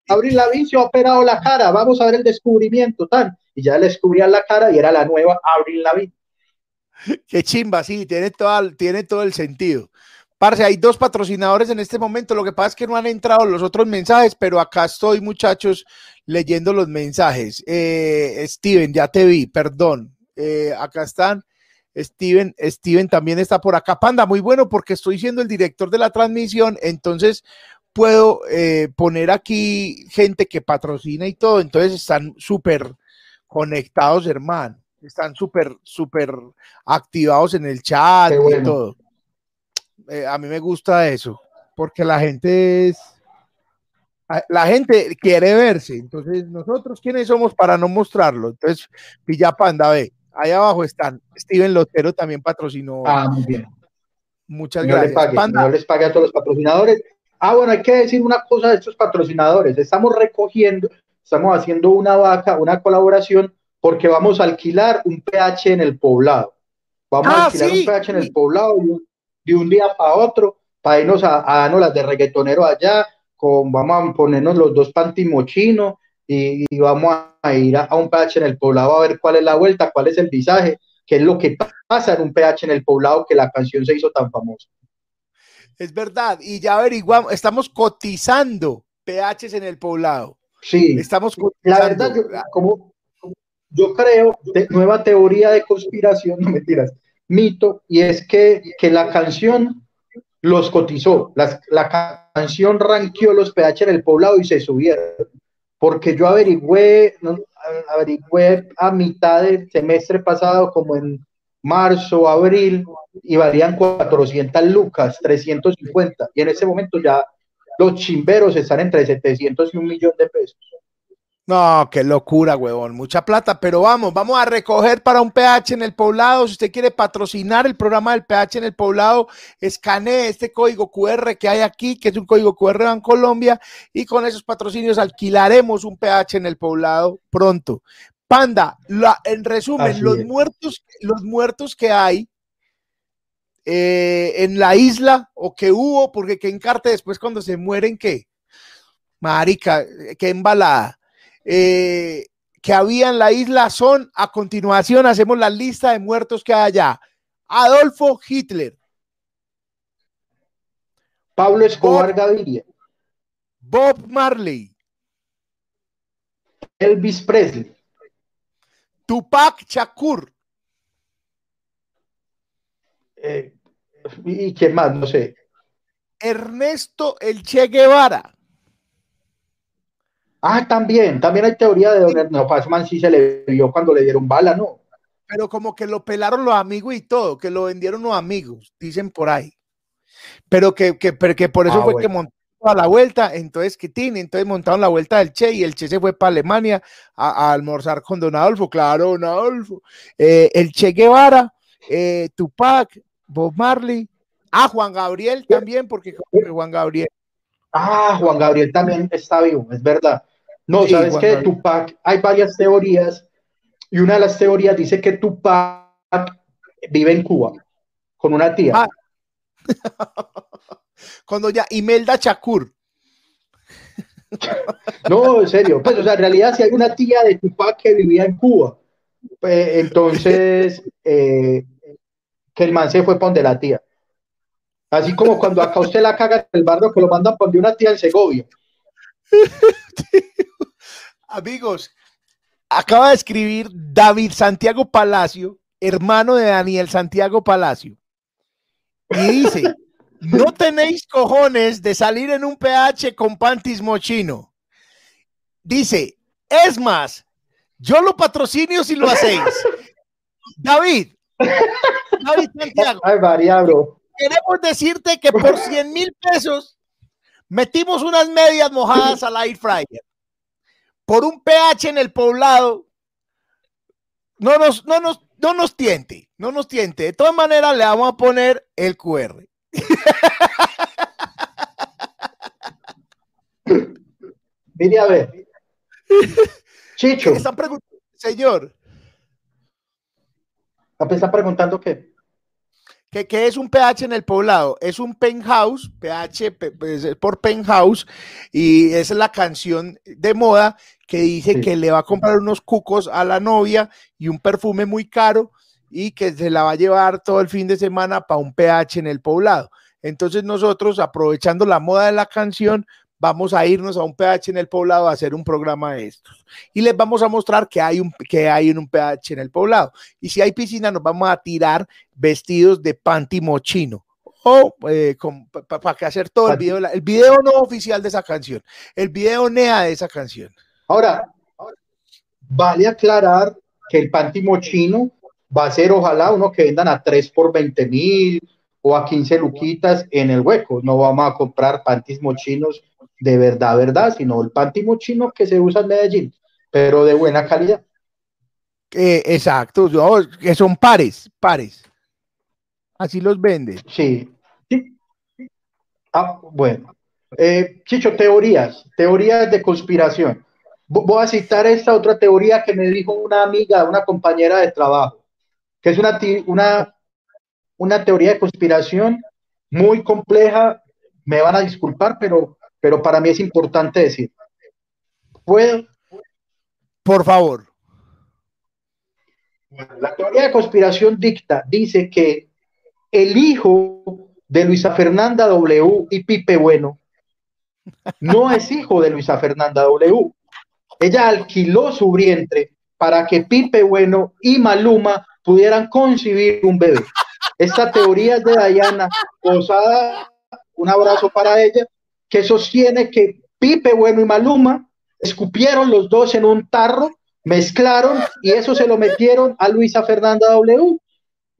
Abril Lavigne se ha operado la cara, vamos a ver el descubrimiento, tan. Y ya le descubrían la cara y era la nueva Abril Lavigne. Qué chimba, sí, tiene todo, tiene todo el sentido. Parce, hay dos patrocinadores en este momento. Lo que pasa es que no han entrado los otros mensajes, pero acá estoy, muchachos, leyendo los mensajes. Eh, Steven, ya te vi, perdón. Eh, acá están. Steven, Steven también está por acá. Panda, muy bueno porque estoy siendo el director de la transmisión, entonces puedo eh, poner aquí gente que patrocina y todo. Entonces están súper conectados, hermano. Están súper, súper activados en el chat y todo. Eh, a mí me gusta eso, porque la gente es, la gente quiere verse, entonces nosotros quiénes somos para no mostrarlo. Entonces, Pilla Panda, ve, ahí abajo están. Steven Lotero también patrocinó. Ah, muy bien. Muchas gracias. no les pague a todos los patrocinadores. Ah, bueno, hay que decir una cosa de estos patrocinadores. Estamos recogiendo, estamos haciendo una vaca, una colaboración, porque vamos a alquilar un PH en el poblado. Vamos a ah, alquilar un PH en el poblado y un, de un día para otro, para irnos a, darnos las de reggaetonero allá, con, vamos a ponernos los dos pantimochinos y, y vamos a, ir a, un PH en el poblado a ver cuál es la vuelta, cuál es el visaje, qué es lo que pasa en un PH en el poblado que la canción se hizo tan famosa. Es verdad, y ya averiguamos, estamos cotizando PHs en el poblado. Sí, estamos cotizando. La verdad, yo, como, yo creo, nueva teoría de conspiración, no mentiras, mito y es que, la canción los cotizó, la canción ranqueó los PH en el poblado y se subieron. Porque yo averigüé, averigüé a mitad del semestre pasado, como en marzo, abril, y valían 400 lucas, 350. Y en ese momento ya los chimberos están entre 700 y un millón de pesos. No, qué locura, huevón. Mucha plata, pero vamos, vamos a recoger para un PH en el poblado. Si usted quiere patrocinar el programa del PH en el poblado, escanee este código QR que hay aquí, que es un código QR en Colombia, y con esos patrocinios alquilaremos un PH en el poblado pronto. Panda, en resumen, los muertos, los muertos que hay eh, en la isla o que hubo, porque que encarte después cuando se mueren, ¿qué? Marica, qué embalada eh, que había en la isla son, a continuación hacemos la lista de muertos que hay allá. Adolfo Hitler, Pablo Escobar Gaviria. Bob Marley. Elvis Presley. Tupac Shakur. Eh, ¿Y quién más? No sé. Ernesto El Che Guevara. Ah, también, también hay teoría de no, Pazman sí se le vio cuando le dieron bala, ¿no? Pero como que lo pelaron los amigos y todo, que lo vendieron los amigos, dicen por ahí. Pero que, que, que por eso ah, fue que montó a la vuelta, entonces que tiene, entonces montaron la vuelta del Che y el Che se fue para Alemania a, almorzar con Don Adolfo, claro, Don Adolfo. Eh, el Che Guevara, eh, Tupac, Bob Marley, ah, Juan Gabriel también, porque Juan Gabriel. Ah, Juan Gabriel también está vivo, es verdad. No, sabes que de Tupac hay varias teorías y una de las teorías dice que Tupac vive en Cuba con una tía. Ah. Cuando ya Imelda Chakur. No, en serio. Pues, o sea, en realidad, si hay una tía de Tupac que vivía en Cuba, pues, entonces eh, que el man se fue para la tía. Así como cuando acá usted la caga en el barrio que lo mandan por una tía en Segovia. Amigos, acaba de escribir David Santiago Palacio, hermano de Daniel Santiago Palacio. Y dice, no tenéis cojones de salir en un PH con pantis mochino. Dice, es más, yo lo patrocinio si lo hacéis. David, David Santiago. Ay, Queremos decirte que por 100 mil pesos metimos unas medias mojadas al air fryer por un pH en el poblado, no nos, no nos, no nos tiente, no nos tiente. De todas maneras, le vamos a poner el QR. Mire a ver. Chicho. Están señor. Está preguntando qué que, es un pH en el poblado, es un penthouse, pH pues, por penthouse, y es la canción de moda que dice que le va a comprar unos cucos a la novia y un perfume muy caro y que se la va a llevar todo el fin de semana para un pH en el poblado. Entonces nosotros, aprovechando la moda de la canción, vamos a irnos a un pH en el poblado a hacer un programa de estos. Y les vamos a mostrar que hay, un, que hay en un pH en el poblado. Y si hay piscina, nos vamos a tirar vestidos de panty mochino. O eh, para que hacer todo el video, el video no oficial de esa canción, el video NEA de esa canción. Ahora, vale aclarar que el panty mochino va a ser ojalá uno que vendan a 3 por 20 mil o a 15 luquitas en el hueco. No vamos a comprar panties mochinos de verdad, verdad, sino el pantimo chino que se usa en Medellín, pero de buena calidad. Eh, exacto, que son pares, pares. Así los venden. Sí. Ah, bueno. Eh, Chicho, teorías, teorías de conspiración. Voy a citar esta otra teoría que me dijo una amiga, una compañera de trabajo, que es una, una, una teoría de conspiración muy compleja. Me van a disculpar, pero pero para mí es importante decir, ¿puedo? Por favor. la teoría de conspiración dicta, dice que el hijo de Luisa Fernanda W y Pipe Bueno no es hijo de Luisa Fernanda W. Ella alquiló su vientre para que Pipe Bueno y Maluma pudieran concebir un bebé. Esta teoría es de Dayana Posada. Un abrazo para ella que sostiene que Pipe Bueno y Maluma escupieron los dos en un tarro, mezclaron y eso se lo metieron a Luisa Fernanda W.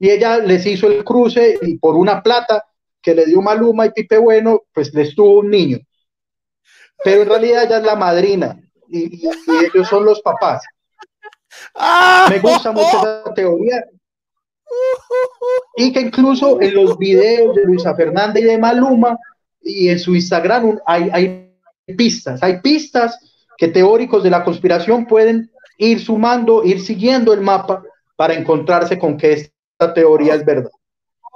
Y ella les hizo el cruce y por una plata que le dio Maluma y Pipe Bueno, pues les tuvo un niño. Pero en realidad ella es la madrina y, ellos son los papás. Me gusta mucho esa teoría. Y que incluso en los videos de Luisa Fernanda y de Maluma y en su Instagram hay, pistas, hay pistas que teóricos de la conspiración pueden ir sumando, ir siguiendo el mapa para encontrarse con que esta teoría es verdad.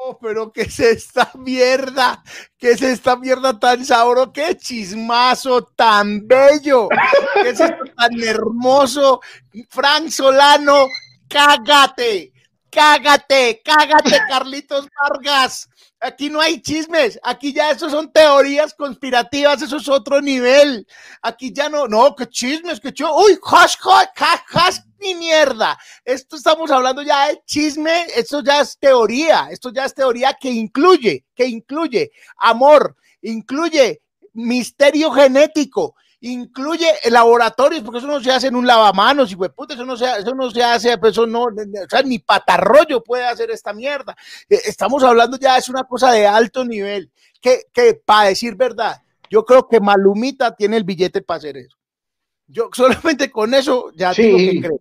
Oh, pero ¿qué es esta mierda? ¿Qué es esta mierda tan sabroso? ¡Qué chismazo tan bello! ¿Qué es esto tan hermoso? Frank Solano, cágate, cágate, cágate, Carlitos Vargas. Aquí no hay chismes, aquí ya eso son teorías conspirativas, eso es otro nivel. Aquí ya no, no, que chismes, que yo, uy, hash, hash, mierda. Esto estamos hablando ya de chisme, esto ya es teoría, esto ya es teoría que incluye, que incluye amor, incluye misterio genético, incluye laboratorios, porque eso no se hace en un lavamanos, y puta, eso no se, eso no se hace, pues eso no, o sea, ni patarroyo puede hacer esta mierda. Eh, estamos hablando ya, es una cosa de alto nivel, que, que para decir verdad, yo creo que Malumita tiene el billete para hacer eso. Yo solamente con eso ya sí. tengo que creer.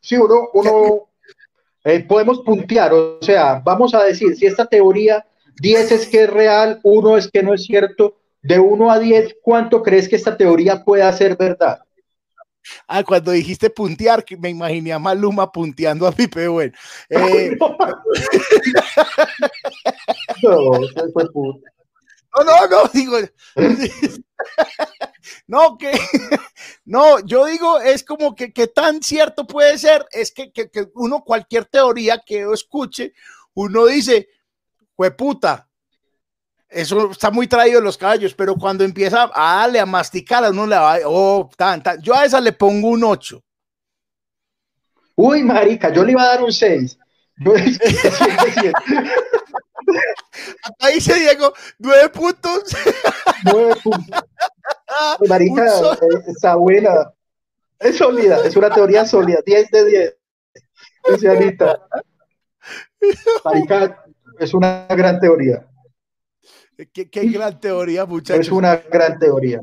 Sí, uno, uno eh, podemos puntear, o sea, vamos a decir, si esta teoría 10 es que es real, 1 es que no es cierto, de 1 a 10, ¿cuánto crees que esta teoría pueda ser verdad? Ah, cuando dijiste puntear, me imaginé a Maluma punteando a Pipe Bueno. Eh, no, no, no, no, digo. no, que no, yo digo, es como que, que tan cierto puede ser, es que, que, que uno, cualquier teoría que yo escuche, uno dice, puta, eso está muy traído los caballos, pero cuando empieza a darle a masticar, a uno le va, oh, tan, tan. yo a esa le pongo un 8. Uy, marica, yo le iba a dar un 6. Acá dice Diego, 9 puntos. 9 puntos. marica, eh, está buena. Es sólida, es una teoría sólida, 10 de 10. Dice Anita. Marica, es una gran teoría. Qué, gran teoría, muchachos. Es una gran teoría.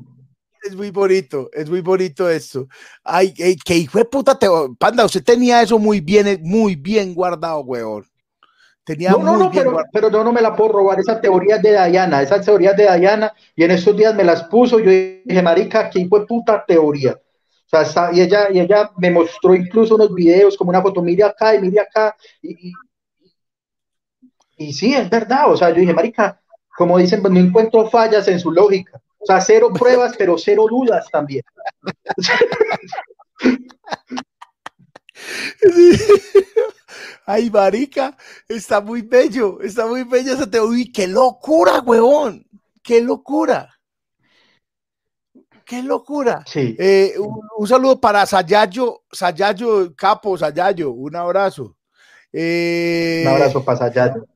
Es muy bonito, es muy bonito esto. Ay, ay qué hijo de puta Panda, usted tenía eso muy bien, muy bien guardado, weón. Tenía no, no, no, pero, pero, yo no me la puedo robar. Esa teoría de Dayana, esas teorías de Dayana, y en estos días me las puso. Yo dije, Marica, qué hijo de puta teoría. O sea, y, ella, y ella me mostró incluso unos videos, como una foto, mire acá y mire acá. Y, y, y sí, es verdad. O sea, yo dije, Marica, como dicen, pues no encuentro fallas en su lógica. O sea, cero pruebas, pero cero dudas también. Ay, marica, está muy bello, está muy bello ese te Uy, qué locura, huevón, qué locura. Qué locura. Sí. Eh, un, saludo para Sayayo, Sayayo Capo, Sayayo, un abrazo. Eh, un abrazo para Sayayo.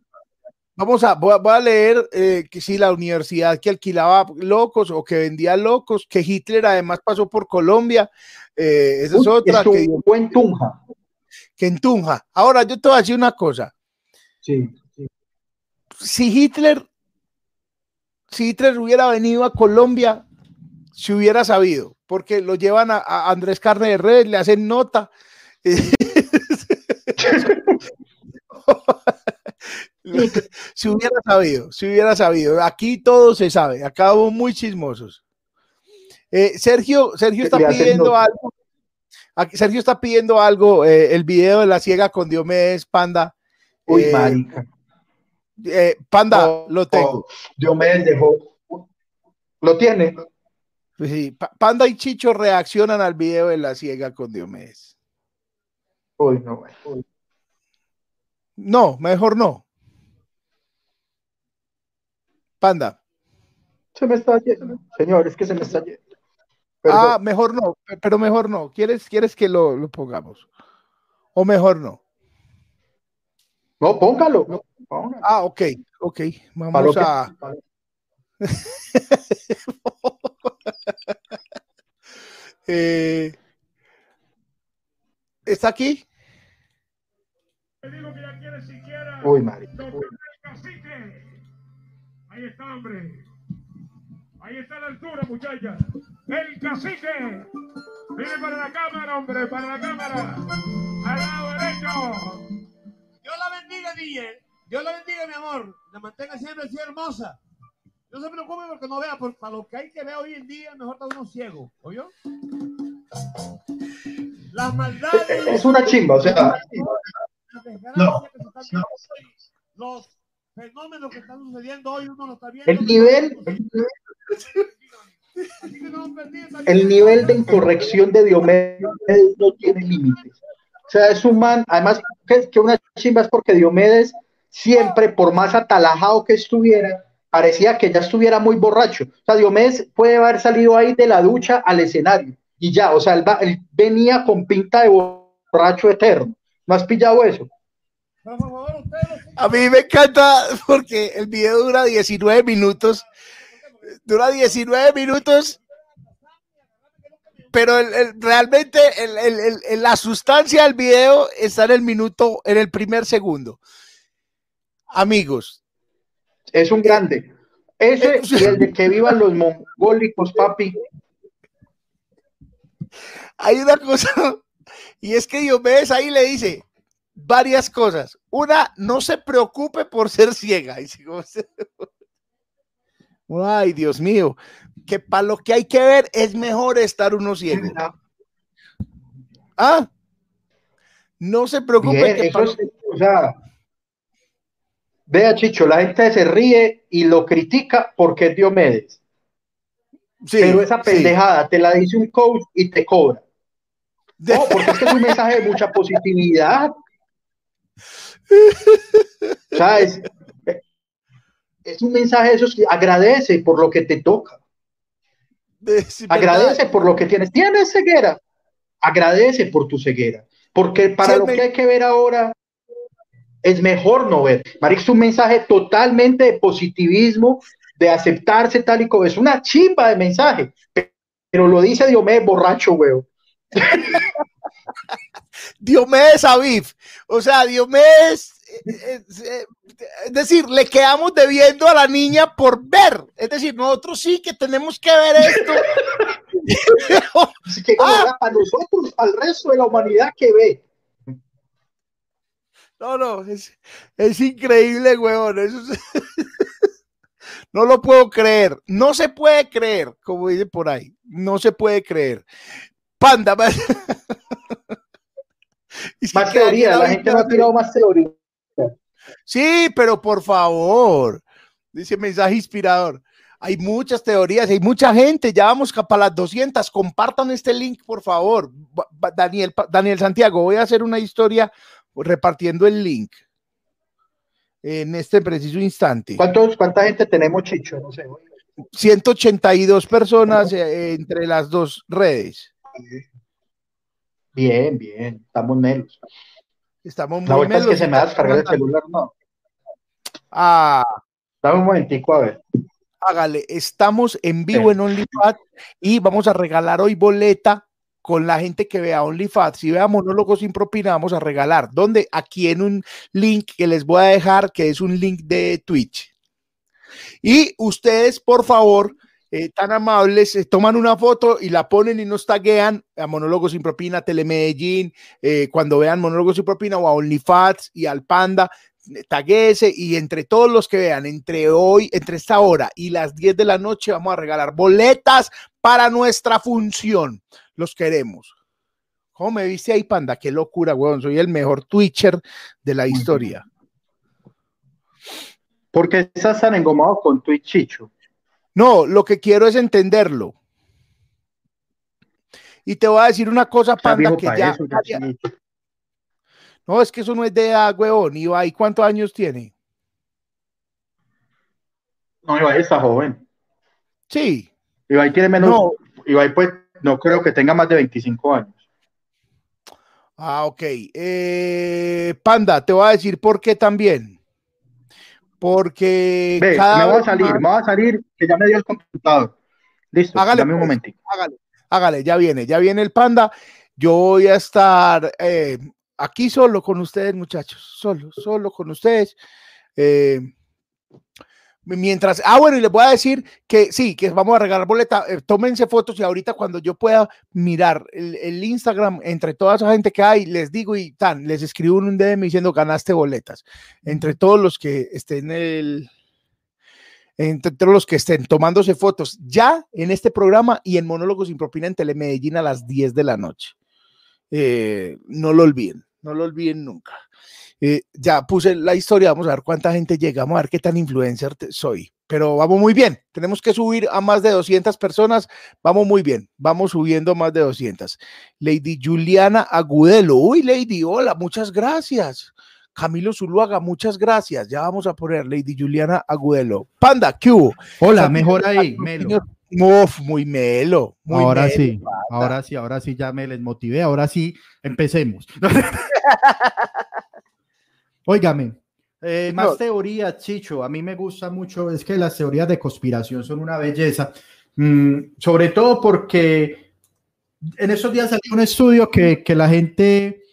Vamos a, voy a, leer eh, que sí, la universidad que alquilaba locos o que vendía locos, que Hitler además pasó por Colombia. Eh, esa es otra. Que fue en Tunja. Que en Tunja. Ahora, yo te voy a decir una cosa. Sí, Si Hitler, si Hitler hubiera venido a Colombia, se hubiera sabido, porque lo llevan a, a Andrés Carne de Red, le hacen nota. si hubiera sabido, si hubiera sabido. Aquí todo se sabe, acabo muy chismosos. Eh, Sergio, Sergio está pidiendo algo. Sergio está pidiendo algo, eh, el video de la ciega con Diomedes Panda. Uy, eh, marica. Panda, oh, lo tengo. Oh, Diomedes dejó. ¿Lo tiene? Sí, Panda y Chicho reaccionan al video de la ciega con Diomedes. Uy, no. No, mejor no. Panda. Se me está yendo. Señor, es que se me está yendo. Ah, mejor no, pero mejor no. ¿Quieres, quieres que lo, pongamos? ¿O mejor no? No, póngalo. Ah, ok, ok. Vamos a. Eh, ¿Está aquí? Uy, Mari. Ahí está, hombre. Ahí está la altura, muchachas. El cacique. Viene para la cámara, hombre, para la cámara. Al lado derecho. Dios la bendiga, DJ. Dios la bendiga, mi amor. La mantenga siempre así hermosa. No se preocupe porque no vea, porque para lo que hay que ver hoy en día, mejor está uno ciego. ¿Oyó? Las maldades. Es una chimba, o sea. No, no. Los fenómeno que está sucediendo hoy uno lo está viendo. El nivel, el nivel de incorrección de Diomedes no tiene límites. O sea, es un man, además que, una chimba es porque Diomedes siempre, por más atalajado que estuviera, parecía que ya estuviera muy borracho. O sea, Diomedes puede haber salido ahí de la ducha al escenario y ya, o sea, él, él venía con pinta de borracho eterno. ¿No has pillado eso? A mí me encanta porque el video dura 19 minutos. Dura 19 minutos pero el, realmente el, la sustancia del video está en el minuto, en el primer segundo. Amigos. Es un grande. Ese y el de que vivan los mongólicos, papi. Hay una cosa, y es que Diomedes ahí le dice varias cosas. Una, no se preocupe por ser ciega. Ay, Dios mío que para lo que hay que ver es mejor estar uno ciego. Ah, no se preocupe. o sea, vea, Chicho, la gente se ríe y lo critica porque es Diomedes. Pero esa pendejada te la dice un coach y te cobra. No, porque es que es un mensaje de mucha positividad. ¿Sabes? Es un mensaje de esos que agradece por lo que te toca. Agradece por lo que tienes. Tienes ceguera. Agradece por tu ceguera. Porque para lo que hay que ver ahora es mejor no ver. Marix, es un mensaje totalmente de positivismo, de aceptarse tal y como es. Una chimba de mensaje. Pero lo dice Diomedes borracho, weón. Diomedes Aviv. O sea, Diomedes es decir, le quedamos debiendo a la niña por ver. Es decir, nosotros sí que tenemos que ver esto. que ah. a nosotros, al resto de la humanidad que ve. No, no, es, increíble, huevón. no lo puedo creer. No se puede creer, como dice por ahí. No se puede creer. Panda. más teoría, la gente no ha tirado más teoría. Sí, pero por favor, dice mensaje inspirador. Hay muchas teorías, hay mucha gente, ya vamos para las 200, compartan este link, por favor. Daniel, Daniel Santiago, voy a hacer una historia repartiendo el link en este preciso instante. ¿Cuántos, ¿Cuánta gente tenemos, Chicho? No sé. 182 personas eh, entre las dos redes. Bien, bien, estamos menos. Estamos muy La vuelta es que se me va a descargar el celular, no. Ah. Dame un momentico, a ver. Hágale, estamos en vivo en OnlyFans y vamos a regalar hoy boleta con la gente que vea OnlyFans. Si vea monólogos sin propina, vamos a regalar. ¿Dónde? Aquí en un link que les voy a dejar, que es un link de Twitch. Y ustedes, por favor, eh, tan amables, se toman una foto y la ponen y nos taguean a Monólogos sin Propina, Telemedellín, eh, cuando vean Monólogos sin Propina o a OnlyFats y al Panda, eh, taguese y entre todos los que vean, entre hoy, entre esta hora y las 10 de la noche, vamos a regalar boletas para nuestra función. Los queremos. ¿Cómo me viste ahí, Panda? Qué locura, weón. Soy el mejor Twitcher de la historia. Porque estás tan engomado con Twitch, Chicho. No, lo que quiero es entenderlo. Y te voy a decir una cosa, Panda, que ya, No, es que eso no es de edad, huevón. ¿Y cuántos años tiene? No, Ibai está joven. Sí. Ibai tiene menos. No. Ibai, pues, no creo que tenga más de 25 años. Ah, ok. Eh, Panda, te voy a decir por qué también porque me voy a salir, me voy a salir, que ya me dio el computador. Listo, hágale, dame un pues, momentito. Hágale, hágale, ya viene, ya viene el panda. Yo voy a estar eh, aquí solo con ustedes, muchachos, solo, solo con ustedes. Eh, Mientras, ah, bueno, y les voy a decir que sí, que vamos a regalar boleta. Eh, tómense fotos y ahorita cuando yo pueda mirar el, Instagram entre toda esa gente que hay, les digo y tan, les escribo un DM diciendo ganaste boletas. Entre todos los que estén el, entre todos los que estén tomándose fotos ya en este programa y en Monólogos sin Propina en Telemedellín a las 10 de la noche. Eh, no lo olviden, no lo olviden nunca. Eh, ya puse la historia, vamos a ver cuánta gente llega, vamos a ver qué tan influencer soy. pero vamos muy bien. Tenemos que subir a más de 200 personas. Vamos muy bien. Vamos subiendo más de 200. Lady Juliana Agudelo. Uy, Lady, hola, muchas gracias. Camilo Zuluaga, muchas gracias. Ya vamos a poner Lady Juliana Agudelo. Panda, ¿qué hubo? Hola, mejor ahí, Melo. Uf, muy melo. Muy ahora melo, sí, panda. ahora sí, ahora sí ya me les motivé. Ahora sí, empecemos. Óigame, eh, más No. teorías, Chicho. A mí me gusta mucho, es que las teorías de conspiración son una belleza, Mm, sobre todo porque en esos días salió un estudio que, que la gente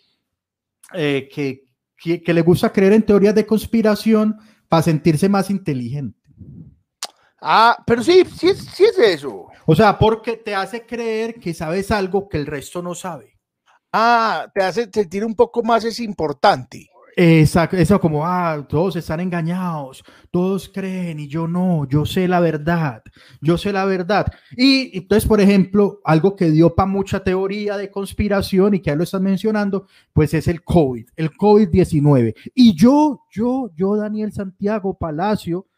eh, que, que, que le gusta creer en teorías de conspiración para sentirse más inteligente. Ah, pero sí, sí, sí es eso. O sea, porque te hace creer que sabes algo que el resto no sabe. Ah, te hace sentir un poco más es importante. Exacto, eso como, ah, todos están engañados, todos creen y yo no, yo sé la verdad, yo sé la verdad. Y entonces, por ejemplo, algo que dio para mucha teoría de conspiración y que ya lo están mencionando, pues es el COVID, el COVID-19. Y yo, yo, yo, Daniel Santiago Palacio,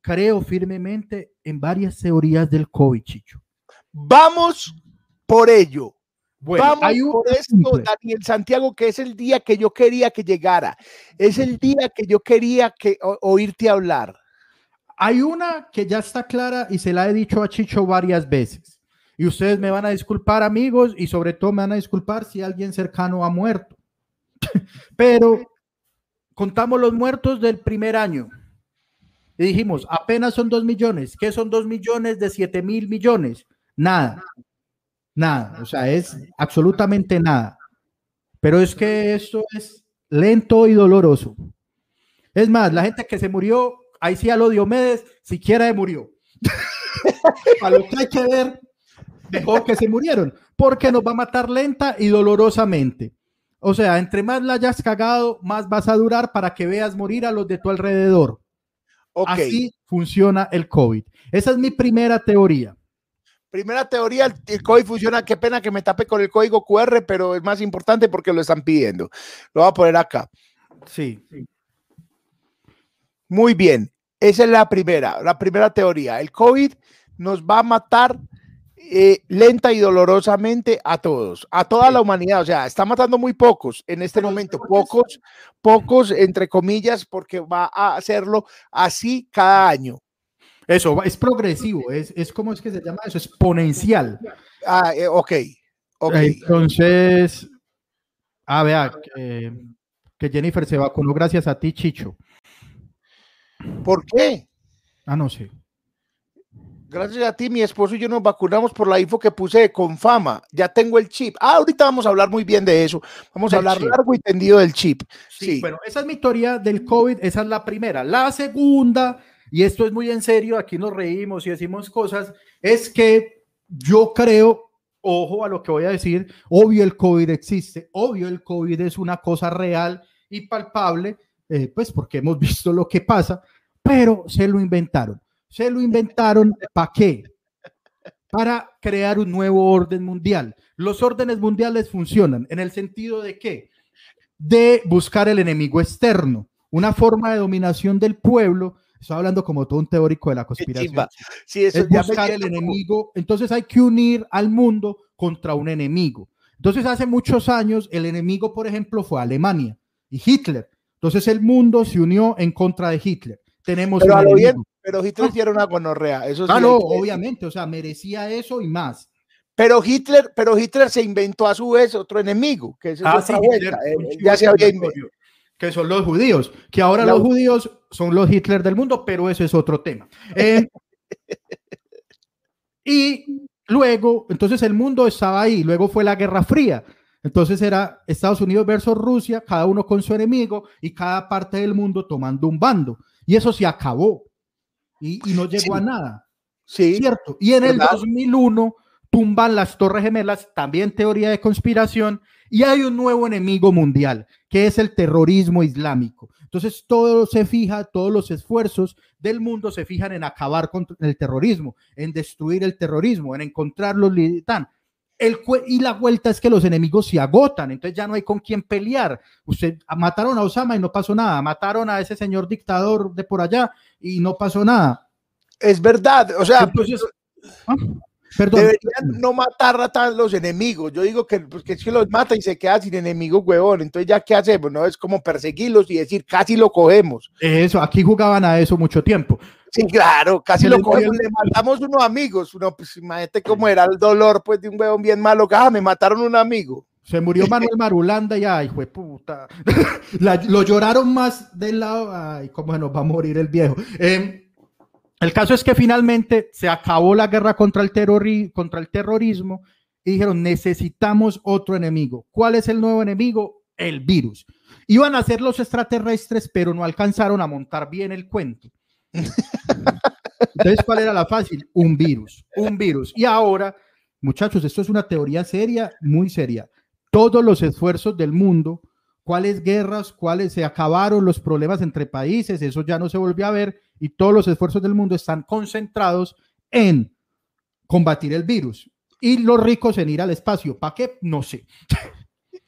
creo firmemente en varias teorías del COVID, Chicho. Vamos por ello. Bueno, Vamos hay un- por esto, simple. Daniel Santiago, que es el día que yo quería que llegara. Es el día que yo quería que, o- oírte hablar. Hay una que ya está clara y se la he dicho a Chicho varias veces. Y ustedes me van a disculpar, amigos, y sobre todo me van a disculpar si alguien cercano ha muerto. Pero contamos los muertos del primer año. Y dijimos, apenas son dos millones. ¿Qué son dos millones de siete mil millones? Nada. Nada. O sea, es absolutamente nada. Pero es que esto es lento y doloroso. Es más, la gente que se murió, ahí sí a lo Diomedes, siquiera se murió. a lo que hay que ver, mejor que se murieron, porque nos va a matar lenta y dolorosamente. O sea, entre más la hayas cagado, más vas a durar para que veas morir a los de tu alrededor. Así funciona el COVID. Esa es mi primera teoría. Primera teoría, el, el COVID funciona. Qué pena que me tape con el código QR, pero es más importante porque lo están pidiendo. Lo voy a poner acá. Sí. Muy bien. Esa es la primera, la primera teoría. El COVID nos va a matar eh, lenta y dolorosamente a todos, a toda Sí. la humanidad. O sea, está matando muy pocos en este Pero momento, pocos, pocos entre comillas, porque va a hacerlo así cada año. Eso es progresivo, es, es como es que se llama eso, exponencial. Ah, eh, ok, ok. Entonces, ah, vea, que, que Jennifer se vacunó gracias a ti, Chicho. ¿Por qué? Ah, no sé. Gracias a ti, mi esposo y yo nos vacunamos por la info que puse de Confama. Ya tengo el chip. Ah, ahorita vamos a hablar muy bien de eso. Vamos a hablar chip. largo y tendido del chip. Sí, Sí. bueno, esa es mi teoría del COVID, esa es la primera. La segunda, y esto es muy en serio, aquí nos reímos y decimos cosas, es que yo creo, ojo a lo que voy a decir, obvio el COVID existe, obvio el COVID es una cosa real y palpable, eh, pues porque hemos visto lo que pasa, pero se lo inventaron. Se lo inventaron, ¿para qué? Para crear un nuevo orden mundial. Los órdenes mundiales funcionan en el sentido de que de buscar el enemigo externo, una forma de dominación del pueblo. Estoy hablando como todo un teórico de la conspiración. Sí, eso Es buscar el enemigo. Entonces hay que unir al mundo contra un enemigo. Entonces hace muchos años el enemigo, por ejemplo, fue Alemania y Hitler. Entonces el mundo se unió en contra de Hitler. Tenemos Pero un a lo bien, pero Hitler sí era una gonorrea. Eso sí Ah, no, que obviamente, o sea, merecía eso y más. Pero Hitler, pero Hitler se inventó a su vez otro enemigo, que es Ah, sí. Hitler chivo ya se había inventado. Que son los judíos, que ahora La- los judíos son los Hitler del mundo, pero eso es otro tema. Eh, y luego, entonces el mundo estaba ahí, luego fue la Guerra Fría. Entonces era Estados Unidos versus Rusia, cada uno con su enemigo y cada parte del mundo tomando un bando. Y eso se acabó y, y no llegó Sí. a nada. Sí, Cierto. Y en el ¿Verdad? 2001 tumban las Torres Gemelas, también teoría de conspiración, y hay un nuevo enemigo mundial, que es el terrorismo islámico. Entonces, todo se fija, todos los esfuerzos del mundo se fijan en acabar con el terrorismo, en destruir el terrorismo, en tan. El, cue- y la vuelta es que los enemigos se agotan, entonces ya no hay con quién pelear. Usted ah, mataron a Osama y no pasó nada, mataron a ese señor dictador de por allá y no pasó nada. Es verdad, o sea, Entonces, ah, perdón. deberían no matar a tan los enemigos. Yo digo que, porque es que los mata y se queda sin enemigos, huevón. Entonces, ¿ya qué hacemos? No es como perseguirlos y decir, casi lo cogemos. Eso, aquí jugaban a eso mucho tiempo. Sí, claro, casi lo cogemos, le matamos unos amigos. Uno, pues imagínate cómo era el dolor, pues, de un huevón bien malo. Ah, me mataron un amigo. Se murió Manuel Marulanda y ay, fue puta. La- lo lloraron más del lado. Ay, cómo se nos va a morir el viejo. Eh, el caso es que finalmente se acabó la guerra contra el, terrorismo y dijeron, necesitamos otro enemigo. ¿Cuál es el nuevo enemigo? El virus. Iban a ser los extraterrestres, pero no alcanzaron a montar bien el cuento. Entonces, ¿cuál era la fácil? Un virus, un virus. Y ahora, muchachos, esto es una teoría seria, muy seria. Todos los esfuerzos del mundo, cuáles guerras, cuáles se acabaron los problemas entre países, eso ya no se volvió a ver, y todos los esfuerzos del mundo están concentrados en combatir el virus. Y los ricos en ir al espacio. ¿Para qué? No sé.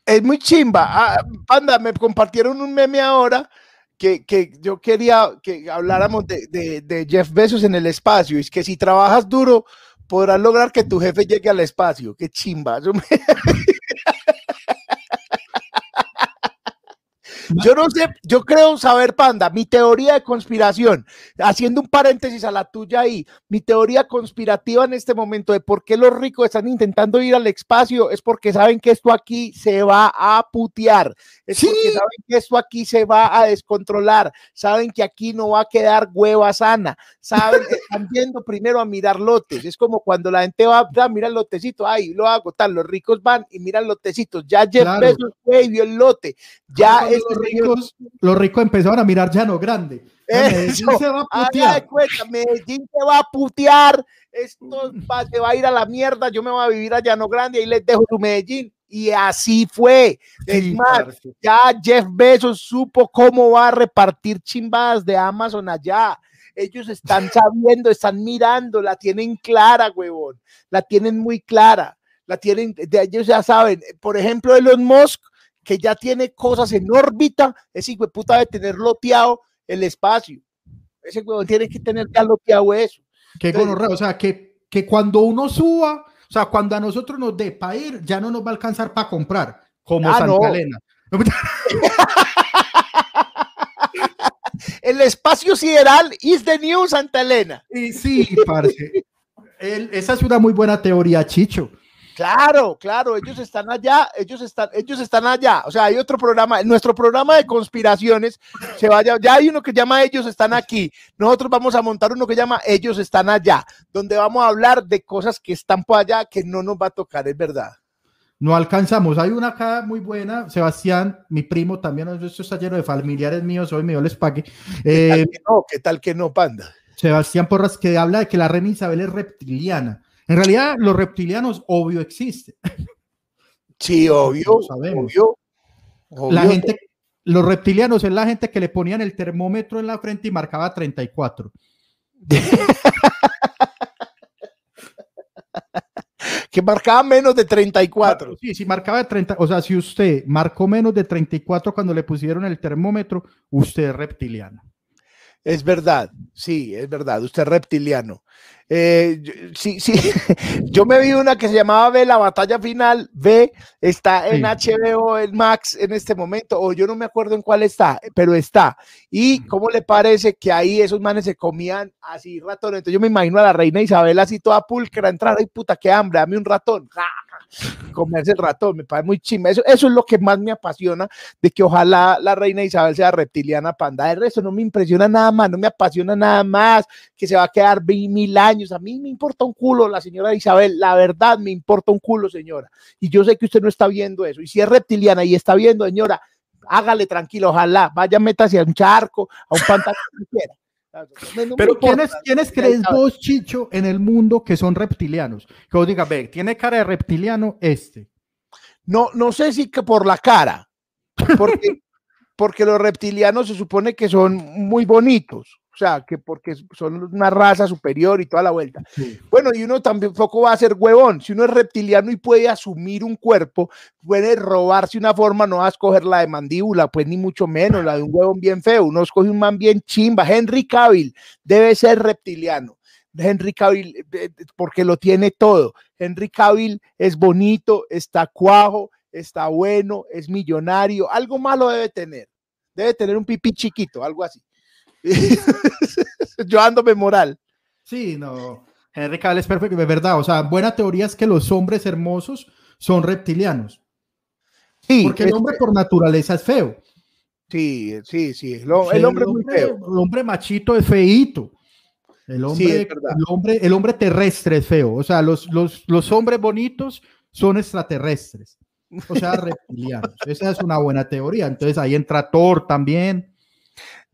Es muy chimba. Ah, me compartieron un meme ahora que, que yo quería que habláramos de, de- de Jeff Bezos en el espacio. Es que si trabajas duro, podrás lograr que tu jefe llegue al espacio. Qué chimba. Eso me- Yo no sé, yo creo saber, Panda, mi teoría de conspiración, haciendo un paréntesis a la tuya ahí, mi teoría conspirativa en este momento de por qué los ricos están intentando ir al espacio es porque saben que esto aquí se va a putear, es porque saben que esto aquí se va a descontrolar, saben que aquí no va a quedar hueva sana, saben, están yendo primero a mirar lotes, es como cuando la gente va a mirar el lotecito, ay, lo hago tal, los ricos van y miran lotecitos, ya Jeff Claro. Bezos fue y vio el lote, ya este ricos, los ricos empezaron a mirar Llano Grande. Medellín Eso. se va a Haga de putear. cuenta, Medellín se va a putear, esto va, se va a ir a la mierda, yo me voy a vivir a Llano Grande y les dejo su Medellín. Y así fue. Es Sí, más, parce. ya Jeff Bezos supo cómo va a repartir chimbadas de Amazon allá. Ellos están sabiendo, están mirando, la tienen clara, huevón. La tienen muy clara. La tienen, de ellos ya saben. Por ejemplo, Elon Musk, que ya tiene cosas en órbita, ese hijo de puta debe tener loteado el espacio. Ese huevón tiene que tener ya loteado eso. Qué gonorrea, o sea, que, que cuando uno suba, o sea, cuando a nosotros nos dé para ir, ya no nos va a alcanzar para comprar, como Ah, Santa no. Elena. El espacio sideral is the new Santa Elena. Y sí, parce. El- esa es una muy buena teoría, Chicho. Claro, claro, ellos están allá, ellos están, ellos están allá. O sea, hay otro programa, nuestro programa de conspiraciones se vaya, ya hay uno que llama Ellos están aquí. Nosotros vamos a montar uno que llama Ellos están allá, donde vamos a hablar de cosas que están por allá que no nos va a tocar, es verdad. No alcanzamos. Hay una acá muy buena, Sebastián, mi primo también, esto está lleno de familiares míos, hoy me dio les pague. ¿Qué tal Eh, que no? ¿Qué tal que no, panda? Sebastián Porras, que habla de que la reina Isabel es reptiliana. En realidad, los reptilianos, obvio, existen. Sí, obvio, sabemos. obvio. obvio. La gente, los reptilianos es la gente que le ponían el termómetro en la frente y marcaba 34. que marcaba menos de 34. Sí, si marcaba 30, o sea, si usted marcó menos de 34 cuando le pusieron el termómetro, usted es reptiliano. Es verdad, sí, es verdad, usted es reptiliano. Eh, yo- sí, sí, yo me vi una que se llamaba V, la batalla final, V, está en Sí. HBO, en Max en este momento, o yo no me acuerdo en cuál está, pero está. ¿Y cómo le parece que ahí esos manes se comían así ratones? Entonces yo me imagino a la reina Isabel así toda pulcra, entrar, ay puta, qué hambre, dame un ratón. ¡Ja! Comerse el ratón, me parece muy chima. Eso, eso es lo que más me apasiona de que ojalá la reina Isabel sea reptiliana panda. De resto no me impresiona nada más, no me apasiona nada más que se va a quedar mil años. A mí me importa un culo la señora Isabel, la verdad me importa un culo, señora. Y yo sé que usted no está viendo eso. Y si es reptiliana y está viendo, señora, hágale tranquilo, ojalá, vaya, métase a un charco, a un pantano. No Pero. ¿quiénes, ¿quiénes crees vos, Chicho, en el mundo que son reptilianos? Que vos digas, ve, tiene cara de reptiliano este. No, no sé si que por la cara, porque, porque los reptilianos se supone que son muy bonitos, sea, que porque son una raza superior y toda la vuelta. Bueno, y uno tampoco va a ser huevón. Si uno es reptiliano y puede asumir un cuerpo, puede robarse una forma, no va a escoger la de mandíbula, pues ni mucho menos, la de un huevón bien feo. Uno escoge un man bien chimba. Henry Cavill debe ser reptiliano. Henry Cavill, eh, eh, porque lo tiene todo. Henry Cavill es bonito, está cuajo, está bueno, es millonario, algo malo debe tener. Debe tener un pipí chiquito, algo así. Yo ándome moral. Sí, no. Henry Cavill es perfecto, de verdad. O sea, buena teoría es que los hombres hermosos son reptilianos. Sí, Porque el hombre por naturaleza es feo. sí, sí, sí. El, hom- Sí, el hombre es muy feo. El hombre machito es feíto. El hombre, el hombre, el hombre terrestre es feo. O sea, los, los, los hombres bonitos son extraterrestres. O sea, reptilianos. Esa es una buena teoría. Entonces ahí entra Thor también.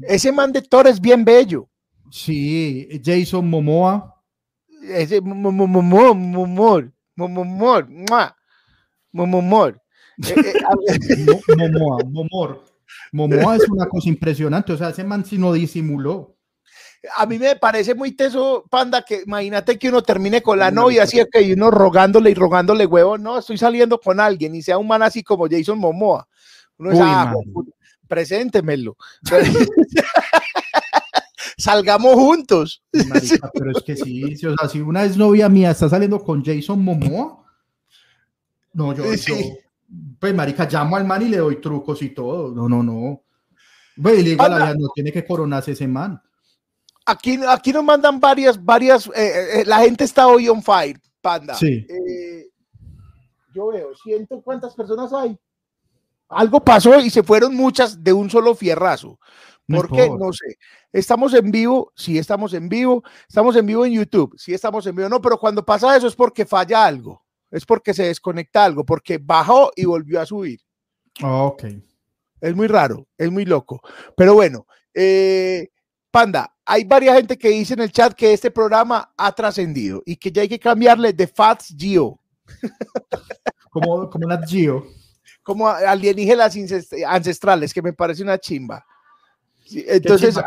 Ese man de Thor es bien bello. Sí, Jason Momoa. Ese momor, momor, momor, momor. Eh, Mo- Momoa, Momor. Momoa es una cosa impresionante. O sea, ese man si no disimuló. A mí me parece muy teso, panda, que imagínate que uno termine con la novia, así que y uno rogándole y rogándole huevo, no, estoy saliendo con alguien y sea un man así como Jason Momoa. Uno Uy, ah, preséntemelo. Salgamos juntos. Marica, pero es que sí, sí, o sea, si una es novia mía está saliendo con Jason Momoa, no, yo, Sí. yo, pues marica, llamo al man y le doy trucos y todo, no, no, no. Güey, le digo a la Anda. vieja, no tiene que coronarse ese man. Aquí, aquí nos mandan varias, varias, eh, eh, la gente está hoy on fire, panda. Sí. Eh, yo veo, siento cuántas personas hay. Algo pasó y se fueron muchas de un solo fierrazo. ¿Por qué? No sé. Estamos en vivo, sí estamos en vivo, estamos en vivo en YouTube, sí estamos en vivo, no, pero cuando pasa eso es porque falla algo, es porque se desconecta algo, porque bajó y volvió a subir. Ok. Es muy raro, es muy loco. Pero bueno, eh, Panda, hay varias gente que dice en el chat que este programa ha trascendido y que ya hay que cambiarle de Fats Geo, Como, como Nat Geo. Como alienígenas ancestrales, que me parece una chimba. Sí, entonces,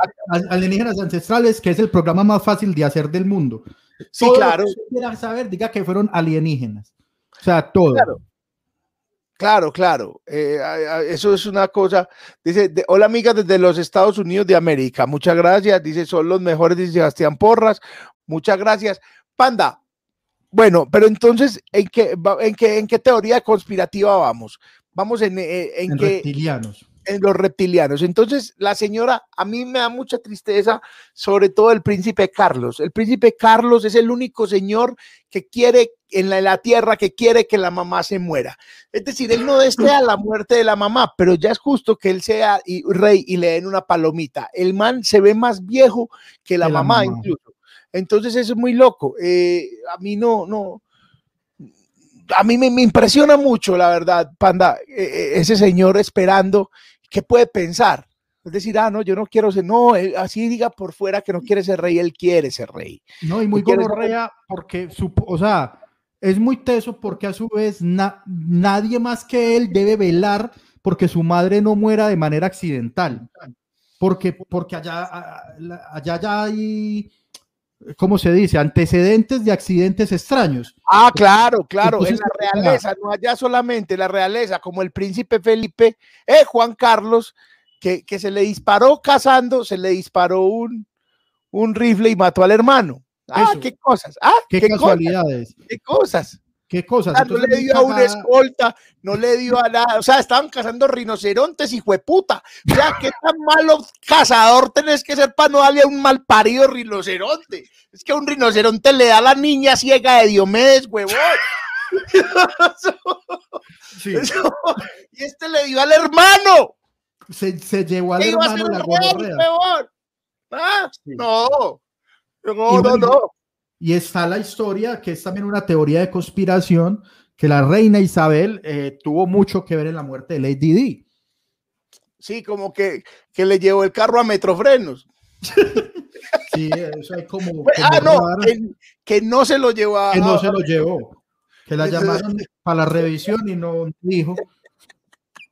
Alienígenas Ancestrales, que es el programa más fácil de hacer del mundo. sí, Todo lo claro. que quiera saber, diga que fueron alienígenas. O sea, todo. Claro. Claro, claro. eh, eso es una cosa. Dice, de- hola amigas desde los Estados Unidos de América. Muchas gracias. Dice, son los mejores, dice Sebastián Porras. Muchas gracias. Panda. Bueno, pero entonces, ¿en qué, en qué, en qué teoría conspirativa vamos? Vamos en, eh, en, en que reptilianos. en los reptilianos. Entonces, la señora, a mí me da mucha tristeza, sobre todo el príncipe Carlos. El príncipe Carlos es el único señor que quiere en la, en la tierra, que quiere que la mamá se muera. Es decir, él no desea la muerte de la mamá, pero ya es justo que él sea y- rey y le den una palomita. El man se ve más viejo que la, Que la mamá, mamá. incluso. Entonces, eso es muy loco. Eh, a mí no, no. A mí me, me impresiona mucho, la verdad, Panda, eh, eh, ese señor esperando ¿qué puede pensar? Es decir, ah, no, yo no quiero ser, no, él así diga por fuera que no quiere ser rey, él quiere ser rey. No, y muy gonorrea porque, su, o sea, es muy teso porque a su vez na- nadie más que él debe velar porque su madre no muera de manera accidental. Porque, porque allá, allá ya hay, ¿cómo se dice? Antecedentes de accidentes extraños. Ah, claro, claro, en la realeza, no allá solamente la realeza, como el príncipe Felipe, eh, Juan Carlos, que, que se le disparó cazando, se le disparó un, un rifle y mató al hermano. Ah, Eso. qué cosas, ah, Qué, qué, cosas, casualidades, qué cosas. Qué cosas. Ah, no le dio a una escolta, no le dio a nada. O sea, estaban cazando rinocerontes, hijo de puta. O sea, qué tan malo cazador tenés que ser para no darle a un mal parido rinoceronte. Es que a un rinoceronte le da a la niña ciega de Diomedes, huevón. Sí, Eso- y este le dio al hermano. se, se llevó al ¿Qué iba a hermano hacer la huevón? Ah, Sí. No, no, no, no. Y está la historia, que es también una teoría de conspiración, que la reina Isabel eh, tuvo mucho que ver en la muerte de Lady Di. Sí, como que, que le llevó el carro a Metrofrenos. Sí, eso hay como, Ah, como no, que, que no se lo llevó a. que no se lo llevó, que la llamaron para la revisión y no dijo.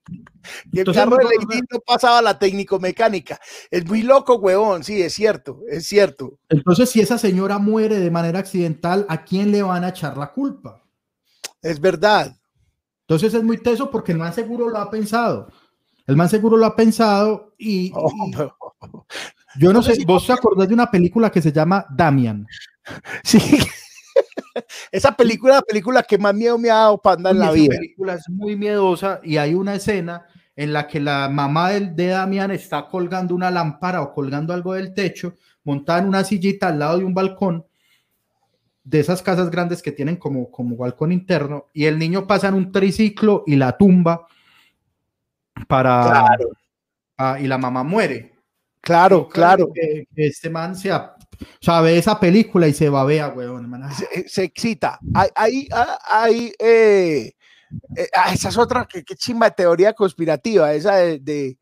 Y el Entonces, carro de no, Lady no pasaba la técnico-mecánica. Es muy loco, huevón. Sí, es cierto, es cierto. Entonces, si esa señora muere de manera accidental, ¿a quién le van a echar la culpa? Es verdad. Entonces es muy teso porque el man seguro lo ha pensado. El man seguro lo ha pensado y, Oh, y yo no no sé sé, si- vos te acordás de una película que se llama Damian. Sí. Esa película, la película que más miedo me ha dado Panda en Uy, la esa vida. película es muy miedosa y hay una escena en la que la mamá del- de Damián está colgando una lámpara o colgando algo del techo, montada en una sillita al lado de un balcón de esas casas grandes que tienen como, como balcón interno y el niño pasa en un triciclo y la tumba para Claro. ah, y la mamá muere. Claro, claro. Que, que este man se, o sea, ve esa película y se babea, weón. man. Se, eh, se excita. Hay, hay, ah, hay, eh, eh, ah, esa es otra, que, que chimba de teoría conspirativa, esa de, de,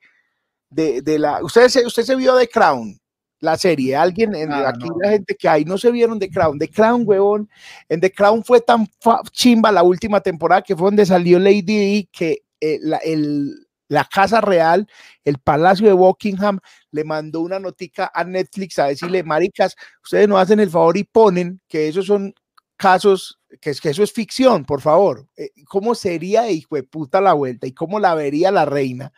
de, de la. Usted se, usted se vio The Crown, la serie. Alguien, en, Ah, aquí no. la gente que hay, no se vieron The Crown. The Crown, huevón. En The Crown fue tan fa- chimba la última temporada que fue donde salió Lady Di que eh, la, el- la Casa Real, el Palacio de Buckingham, le mandó una notica a Netflix a decirle, maricas, ustedes no hacen el favor y ponen que esos son casos, que, es- que eso es ficción, por favor. Eh, ¿Cómo sería hijo de puta la vuelta y cómo la vería la reina?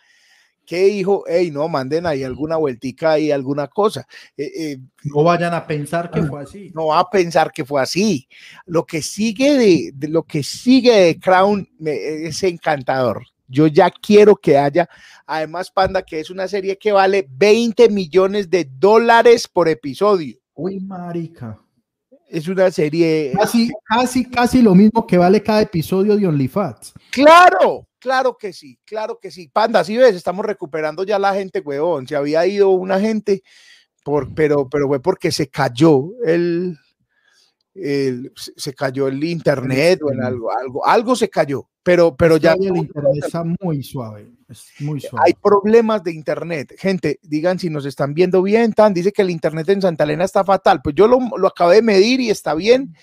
Que dijo, hey, no, manden ahí alguna vueltica y alguna cosa. Eh, eh, no vayan a pensar que fue así. no va a pensar que fue así. Lo que sigue de, de lo que sigue de Crown me- es encantador. Yo ya quiero que haya, además, Panda, que es una serie que vale 20 millones de dólares por episodio. Uy, marica. Es una serie. Casi, casi, casi lo mismo que vale cada episodio de OnlyFans. Claro, claro que sí, claro que sí. Panda, si ves, estamos recuperando ya la gente, huevón. Se había ido una gente, por, pero, pero fue porque se cayó el, el- se cayó el internet o en algo, algo, algo se cayó, pero, pero ya Todavía el internet está muy suave. Es muy suave. hay problemas de internet. Gente, digan si nos están viendo bien, tan dice que el internet en Santa Elena está fatal. Pues yo lo, lo acabé de medir y está bien.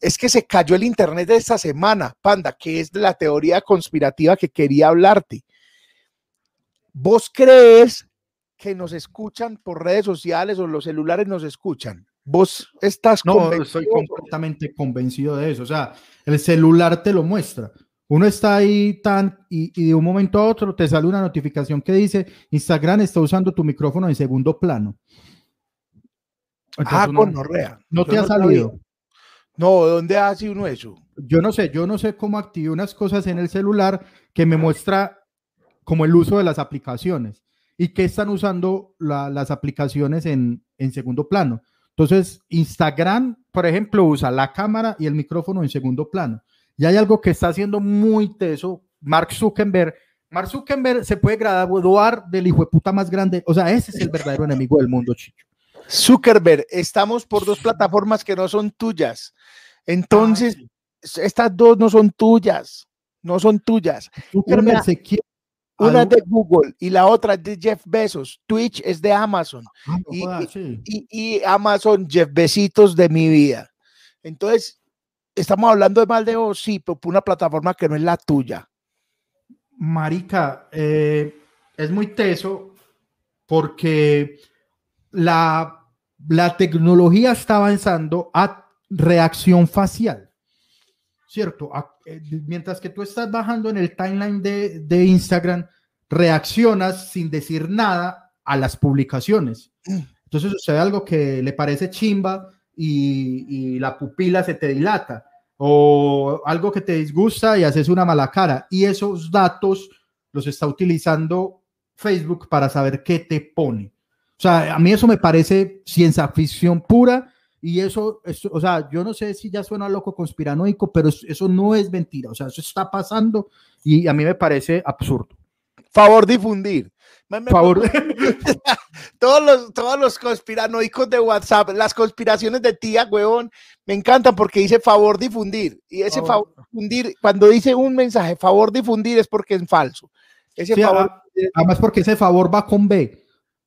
Es que se cayó el internet de esta semana, Panda, que es la teoría conspirativa que quería hablarte. ¿Vos crees que nos escuchan por redes sociales o los celulares nos escuchan? ¿Vos estás No, estoy completamente convencido de eso. O sea, el celular te lo muestra. Uno está ahí tan y, y de un momento a otro te sale una notificación que dice Instagram está usando tu micrófono en segundo plano. Entonces Ah, uno- gonorrea. no te ha sabía. salido. No, ¿dónde hace uno eso? Yo no sé, yo no sé cómo activé unas cosas en el celular que me muestra como el uso de las aplicaciones y que están usando la- las aplicaciones en, en segundo plano. Entonces, Instagram, por ejemplo, usa la cámara y el micrófono en segundo plano. Y hay algo que está haciendo muy teso, Mark Zuckerberg. Mark Zuckerberg se puede graduar del hijo de puta más grande. O sea, ese es el verdadero enemigo del mundo, chicho. Zuckerberg, estamos por dos plataformas que no son tuyas. Entonces, estas dos no son tuyas, no son tuyas. Zuckerberg una- se quiere. Una es de Google y la otra es de Jeff Bezos. Twitch es de Amazon Ah, no y- sí. y, y Amazon, Jeff Besitos de mi vida. Entonces, estamos hablando de mal de vos, sí, pero por una plataforma que no es la tuya. Marica, eh, es muy teso porque la, la tecnología está avanzando a reacción facial, ¿cierto? A- eh, mientras que tú estás bajando en el timeline de, de Instagram, reaccionas sin decir nada a las publicaciones. Entonces sucede algo que le parece chimba y, y la pupila se te dilata o algo que te disgusta y haces una mala cara. Y esos datos los está utilizando Facebook para saber qué te pone. O sea, a mí eso me parece ciencia ficción pura y eso, eso o sea, yo no sé si ya suena loco conspiranoico, pero es- eso no es mentira. O sea, eso está pasando y a mí me parece absurdo. Favor difundir. Favor. todos los, todos los conspiranoicos de WhatsApp, las conspiraciones de tía, huevón, me encantan porque dice favor difundir. Y ese Favor. favor difundir, cuando dice un mensaje, favor difundir, es porque es falso. Ese Sí, favor, además porque ese favor va con B.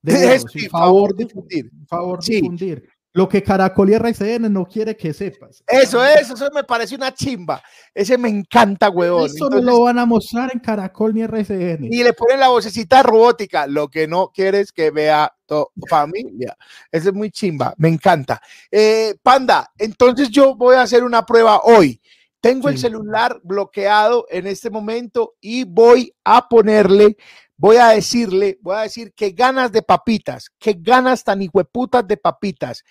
de sí, favor difundir. favor Sí. difundir. Lo que Caracol y RCN no quiere que sepas. Eso, eso, eso me parece una chimba. Ese me encanta, huevón. Eso Entonces, no lo van a mostrar en Caracol ni RCN. y le ponen la vocecita robótica. Lo que no quieres que vea tu familia. Ese es muy chimba. Me encanta. Eh, Panda, entonces yo voy a hacer una prueba hoy. Tengo el celular bloqueado en este momento y voy a ponerle, voy a decirle, voy a decir que ganas de papitas, que ganas tan hijueputas de papitas.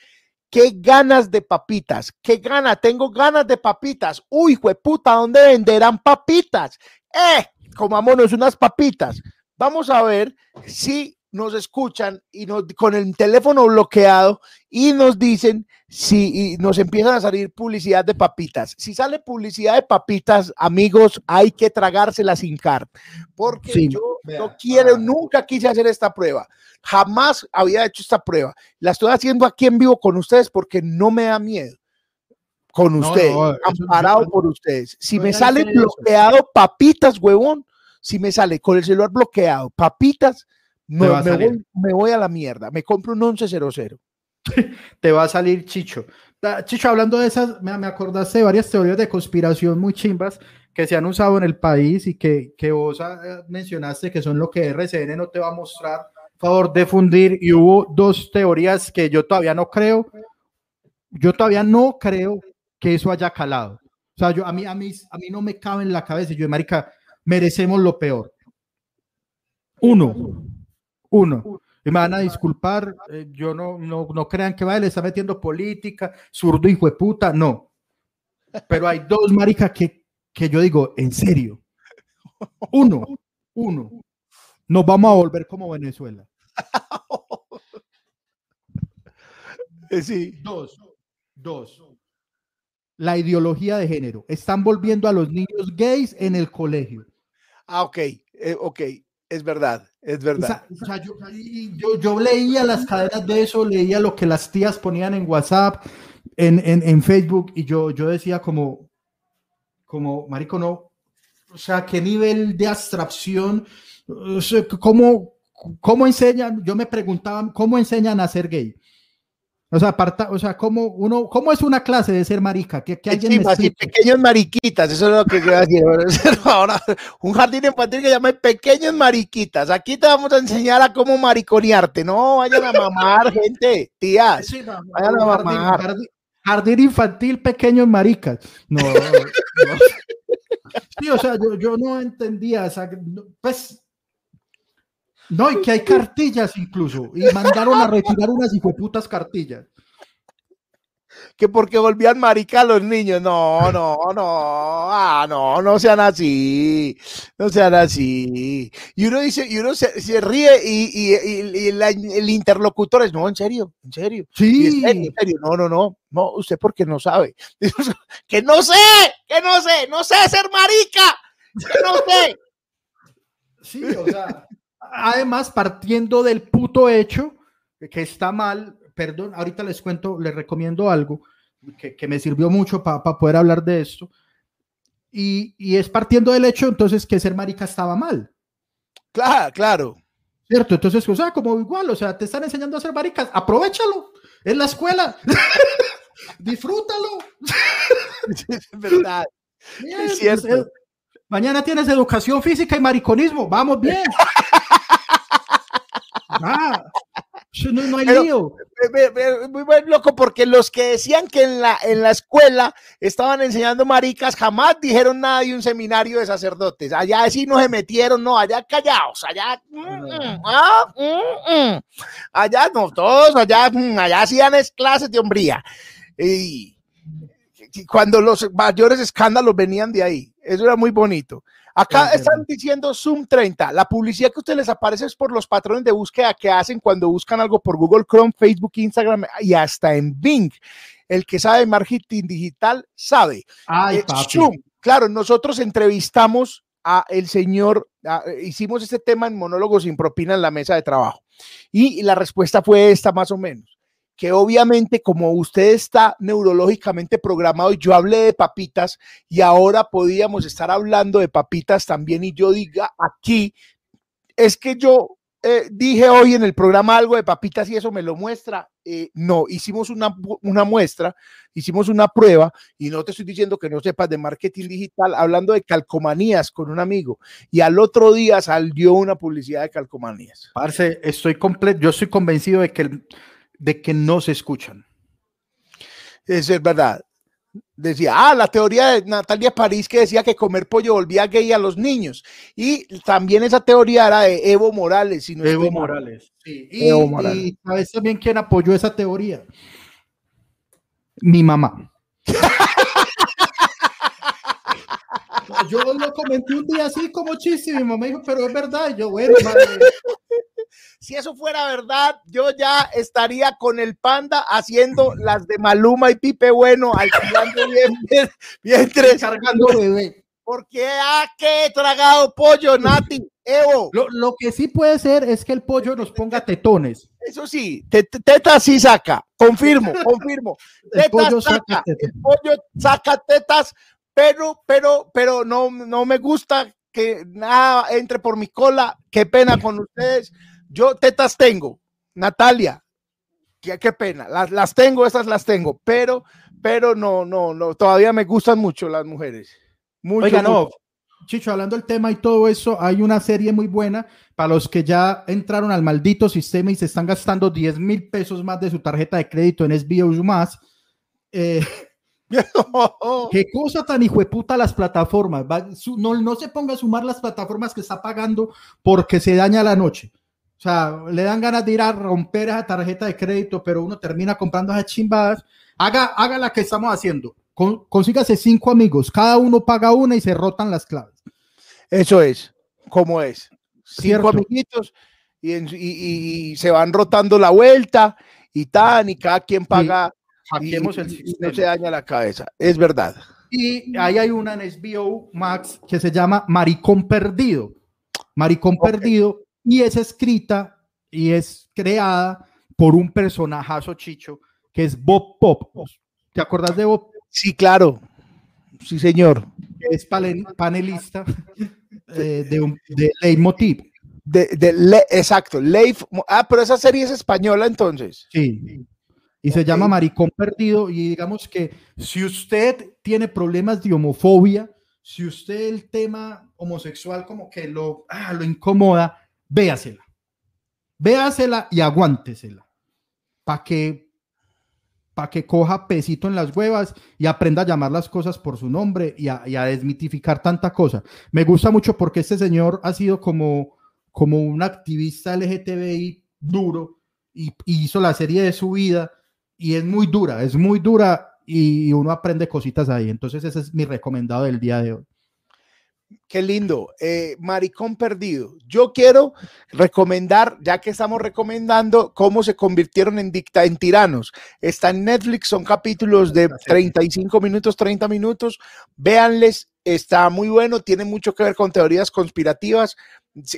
Qué ganas de papitas, qué gana, tengo ganas de papitas. Uy, puta, ¿dónde venderán papitas? Eh, comámonos unas papitas. Vamos a ver si nos escuchan y nos, con el teléfono bloqueado y nos dicen si y nos empiezan a salir publicidad de papitas. Si sale publicidad de papitas, amigos, hay que tragársela sin car, porque Sí, yo vea, no quiero, ah. nunca quise hacer esta prueba. Jamás había hecho esta prueba. La estoy haciendo aquí en vivo con ustedes porque no me da miedo. Con ustedes, no, amparado por ustedes. Si me sale bloqueado papitas, huevón, si me sale con el celular bloqueado papitas, me, salir. voy, me voy a la mierda. Me compro un 1100. te va a salir Chicho. Chicho, hablando de esas, me, me acordaste de varias teorías de conspiración muy chimbas que se han usado en el país y que, que vos ah, mencionaste que son lo que RCN no te va a mostrar. Favor de fundir y hubo dos teorías que yo todavía no creo. Yo todavía no creo que eso haya calado. O sea, yo, a, mí, a, mí, a mí no me cabe en la cabeza. Yo, marica, merecemos lo peor. Uno, uno. Y me van a disculpar, eh, yo no, no, no crean que vaya, le está metiendo política, zurdo hijo de puta, no. Pero hay dos maricas que, que yo digo, en serio. Uno, uno. Nos vamos a volver como Venezuela. Eh, Sí. Dos, dos. La ideología de género. Están volviendo a los niños gays en el colegio. Ah, ok, eh, ok, es verdad, es verdad. o sea, yo, yo, yo leía las cadenas de eso, leía lo que las tías ponían en WhatsApp, en, en, en Facebook, y yo, yo decía como, como, marico, no, o sea, qué nivel de abstracción, o sea, cómo, cómo enseñan, yo me preguntaba, ¿cómo enseñan a ser gay? O sea, aparta, o sea, ¿cómo, uno, ¿cómo es una clase de ser marica? Que, que alguien me pequeños mariquitas, eso es lo que quiero decir. Ahora, un jardín infantil que llama Pequeños Mariquitas. Aquí te vamos a enseñar a cómo mariconearte. No vayan a mamar, gente, tías. Sí, no, Vayan a jardín, mamar. jardín- jardín infantil, pequeños maricas. No, no. Sí, o sea, yo, yo no entendía, o sea, pues, no, y que hay cartillas incluso, y mandaron a retirar unas hijueputas cartillas. Que porque volvían marica a los niños. No, no, no. Ah, no, no sean así. No sean así. Y uno dice, y uno se, se ríe y, y- y- y la- el interlocutor es, no, en serio, en serio. Sí, en serio, en serio, no, no, no, no, usted porque no sabe. que no sé, que no sé, no sé ser marica, que no sé. sí, o sea, además partiendo del puto hecho que está mal, perdón, ahorita les cuento, les recomiendo algo que, que me sirvió mucho para poder hablar de esto. Y, y es partiendo del hecho entonces que ser marica estaba mal. Claro, claro. ¿Cierto? Entonces, o sea, como igual, o sea, te están enseñando a ser maricas, aprovechalo, en la escuela, disfrútalo. Es verdad. Bien, Es cierto. eh, mañana tienes educación física y mariconismo, vamos bien. Ah, no, no hay Pero- lío. Muy buen loco, porque los que decían que en la, en la escuela estaban enseñando maricas jamás dijeron nada de un seminario de sacerdotes. Allá sí no se metieron, no, allá callados, allá. mm, mm, ah, mm. Allá no, todos, allá, allá hacían es clases de hombría. Y cuando los mayores escándalos venían de ahí, eso era muy bonito. Acá Es están verdad. diciendo Zoom 30. La publicidad que a ustedes les aparece es por los patrones de búsqueda que hacen cuando buscan algo por Google Chrome, Facebook, Instagram y hasta en Bing. El que sabe marketing digital sabe. Ay, Eh. Zoom. Claro, nosotros entrevistamos a el señor, a- hicimos este tema en monólogos sin propina en la mesa de trabajo. Y la respuesta fue esta más o menos que obviamente como usted está neurológicamente programado yo hablé de papitas y ahora podíamos estar hablando de papitas también y yo diga aquí, es que yo eh, dije hoy en el programa algo de papitas y eso me lo muestra. Eh, no, hicimos una, una muestra, hicimos una prueba y no te estoy diciendo que no sepas de marketing digital, hablando de calcomanías con un amigo y al otro día salió una publicidad de calcomanías. Parce, estoy completo, yo estoy convencido de que, el- de que no se escuchan. Eso es verdad. Decía, ah, la teoría de Natalia París que decía que comer pollo volvía gay a los niños. Y también esa teoría era de Evo Morales. Si no Evo. Morales. Sí. Y, Evo Morales. y sabes también quién apoyó esa teoría. Mi mamá. yo lo comenté un día así como chiste y mi mamá dijo, pero es verdad. Y yo, bueno, madre. Si eso fuera verdad, yo ya estaría con el panda haciendo las de Maluma y Pipe Bueno, alquilando bien, bien, bien. Cargando bebé. Porque ha que tragado pollo, Nati, Evo. Lo, lo que sí puede ser es que el pollo nos ponga tetones. Eso sí, te- te- tetas sí saca, confirmo, confirmo. El Tetas pollo saca, saca tetas. el pollo saca tetas, pero, pero, pero no, no me gusta que nada entre por mi cola. Qué pena con ustedes. Yo tetas tengo, Natalia. Qué, qué pena, las, las tengo, esas las tengo, pero, pero no, no, no, todavía me gustan mucho las mujeres. Mucho, Oiga, no, mucho. Chicho, hablando del tema y todo eso, hay una serie muy buena para los que ya entraron al maldito sistema y se están gastando 10 mil pesos más de su tarjeta de crédito en SBO más. Eh, qué cosa tan hijo de puta las plataformas. Va- su- no, no se ponga a sumar las plataformas que está pagando porque se daña la noche. O sea, le dan ganas de ir a romper esa tarjeta de crédito, pero uno termina comprando esas chimbadas. Haga, haga la que estamos haciendo. Con- consígase cinco amigos, cada uno paga una y se rotan las claves. Eso es, como es. Cinco Cierto. amiguitos y, en- y- y- y se van rotando la vuelta y tan, y cada quien paga Hackeemos el sistema. no se daña la cabeza. Es verdad. Y ahí hay una en SBO Max que se llama Maricón Perdido. Maricón. Perdido y es escrita y es creada por un personajazo chicho que es Bob Pop. ¿Te acuerdas de Bob? Sí, claro. Sí, señor. Es panelista eh, de, un, de Leitmotiv. De, de Le- exacto. Leif. Ah, pero esa serie es española entonces. Sí. Y se Ok. llama Maricón Perdido. Y digamos que si usted tiene problemas de homofobia, si usted el tema homosexual como que lo, ah, lo incomoda, véasela. Véasela y aguántesela. Para que, pa' que coja pesito en las huevas y aprenda a llamar las cosas por su nombre y a, desmitificar tanta cosa. Me gusta mucho porque este señor ha sido como, como un activista LGTBI duro y, y hizo la serie de su vida y es muy dura, es muy dura y uno aprende cositas ahí. Entonces ese es mi recomendado del día de hoy. Qué lindo. Eh, Maricón perdido. Yo quiero recomendar, ya que estamos recomendando cómo se convirtieron en dicta en tiranos. Está en Netflix, son capítulos de 35 minutos, 30 minutos. Véanles, está muy bueno, tiene mucho que ver con teorías conspirativas.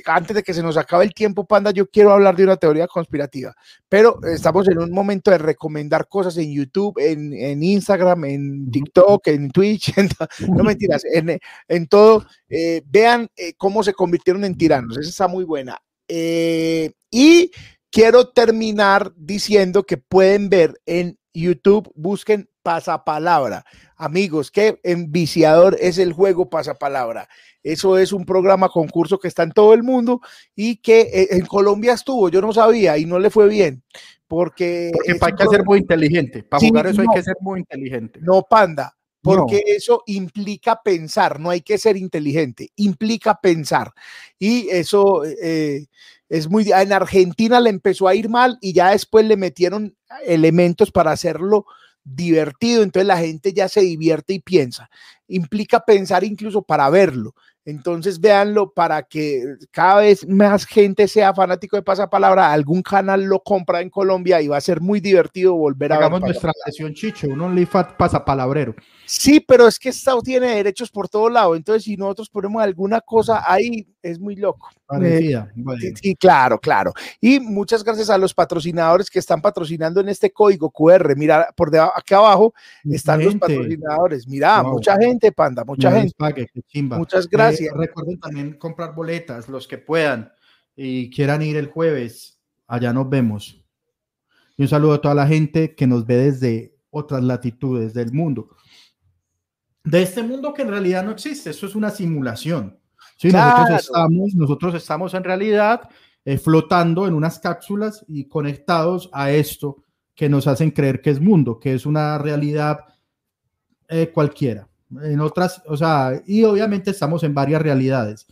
Antes de que se nos acabe el tiempo, Panda, yo quiero hablar de una teoría conspirativa, pero estamos en un momento de recomendar cosas en YouTube, en, en Instagram, en TikTok, en Twitch, en no mentiras, en, en todo. Eh, vean eh, cómo se convirtieron en tiranos. Esa está muy buena. Eh, y quiero terminar diciendo que pueden ver en YouTube, busquen Pasapalabra. Amigos, qué enviciador es el juego Pasapalabra. Eso es un programa concurso que está en todo el mundo y que eh, en Colombia estuvo, yo no sabía y no le fue bien. Porque, hay que ser muy inteligente. Para Sí, jugar eso no. hay que ser muy inteligente. no, panda, porque No. eso implica pensar, no hay que ser inteligente, implica pensar. Y eso eh, es muy... En Argentina le empezó a ir mal y ya después le metieron elementos para hacerlo divertido, entonces la gente ya se divierte y piensa. Implica pensar incluso para verlo. Entonces véanlo para que cada vez más gente sea fanático de Pasapalabra, algún canal lo compra en Colombia y va a ser muy divertido volver a ver Hagamos nuestra sesión chicho, un OnlyFans pasapalabrero. Sí, pero es que Estado tiene derechos por todo lado, entonces si nosotros ponemos alguna cosa ahí, es muy loco. Parecida. Sí, sí, claro, claro. Y muchas gracias a los patrocinadores que están patrocinando en este código QR. Mira, por debajo, aquí abajo están los patrocinadores. Mira, Wow. mucha gente, panda, mucha no gente. pague. Muchas Eh, gracias. recuerden también comprar boletas, los que puedan y quieran ir el jueves. Allá nos vemos. Y un saludo a toda la gente que nos ve desde otras latitudes del mundo. De este mundo que en realidad no existe, eso es una simulación. Sí, Claro. nosotros, estamos, nosotros estamos en realidad eh, flotando en unas cápsulas y conectados a esto que nos hacen creer que es mundo, que es una realidad eh, cualquiera. En otras, o sea, y obviamente estamos en varias realidades.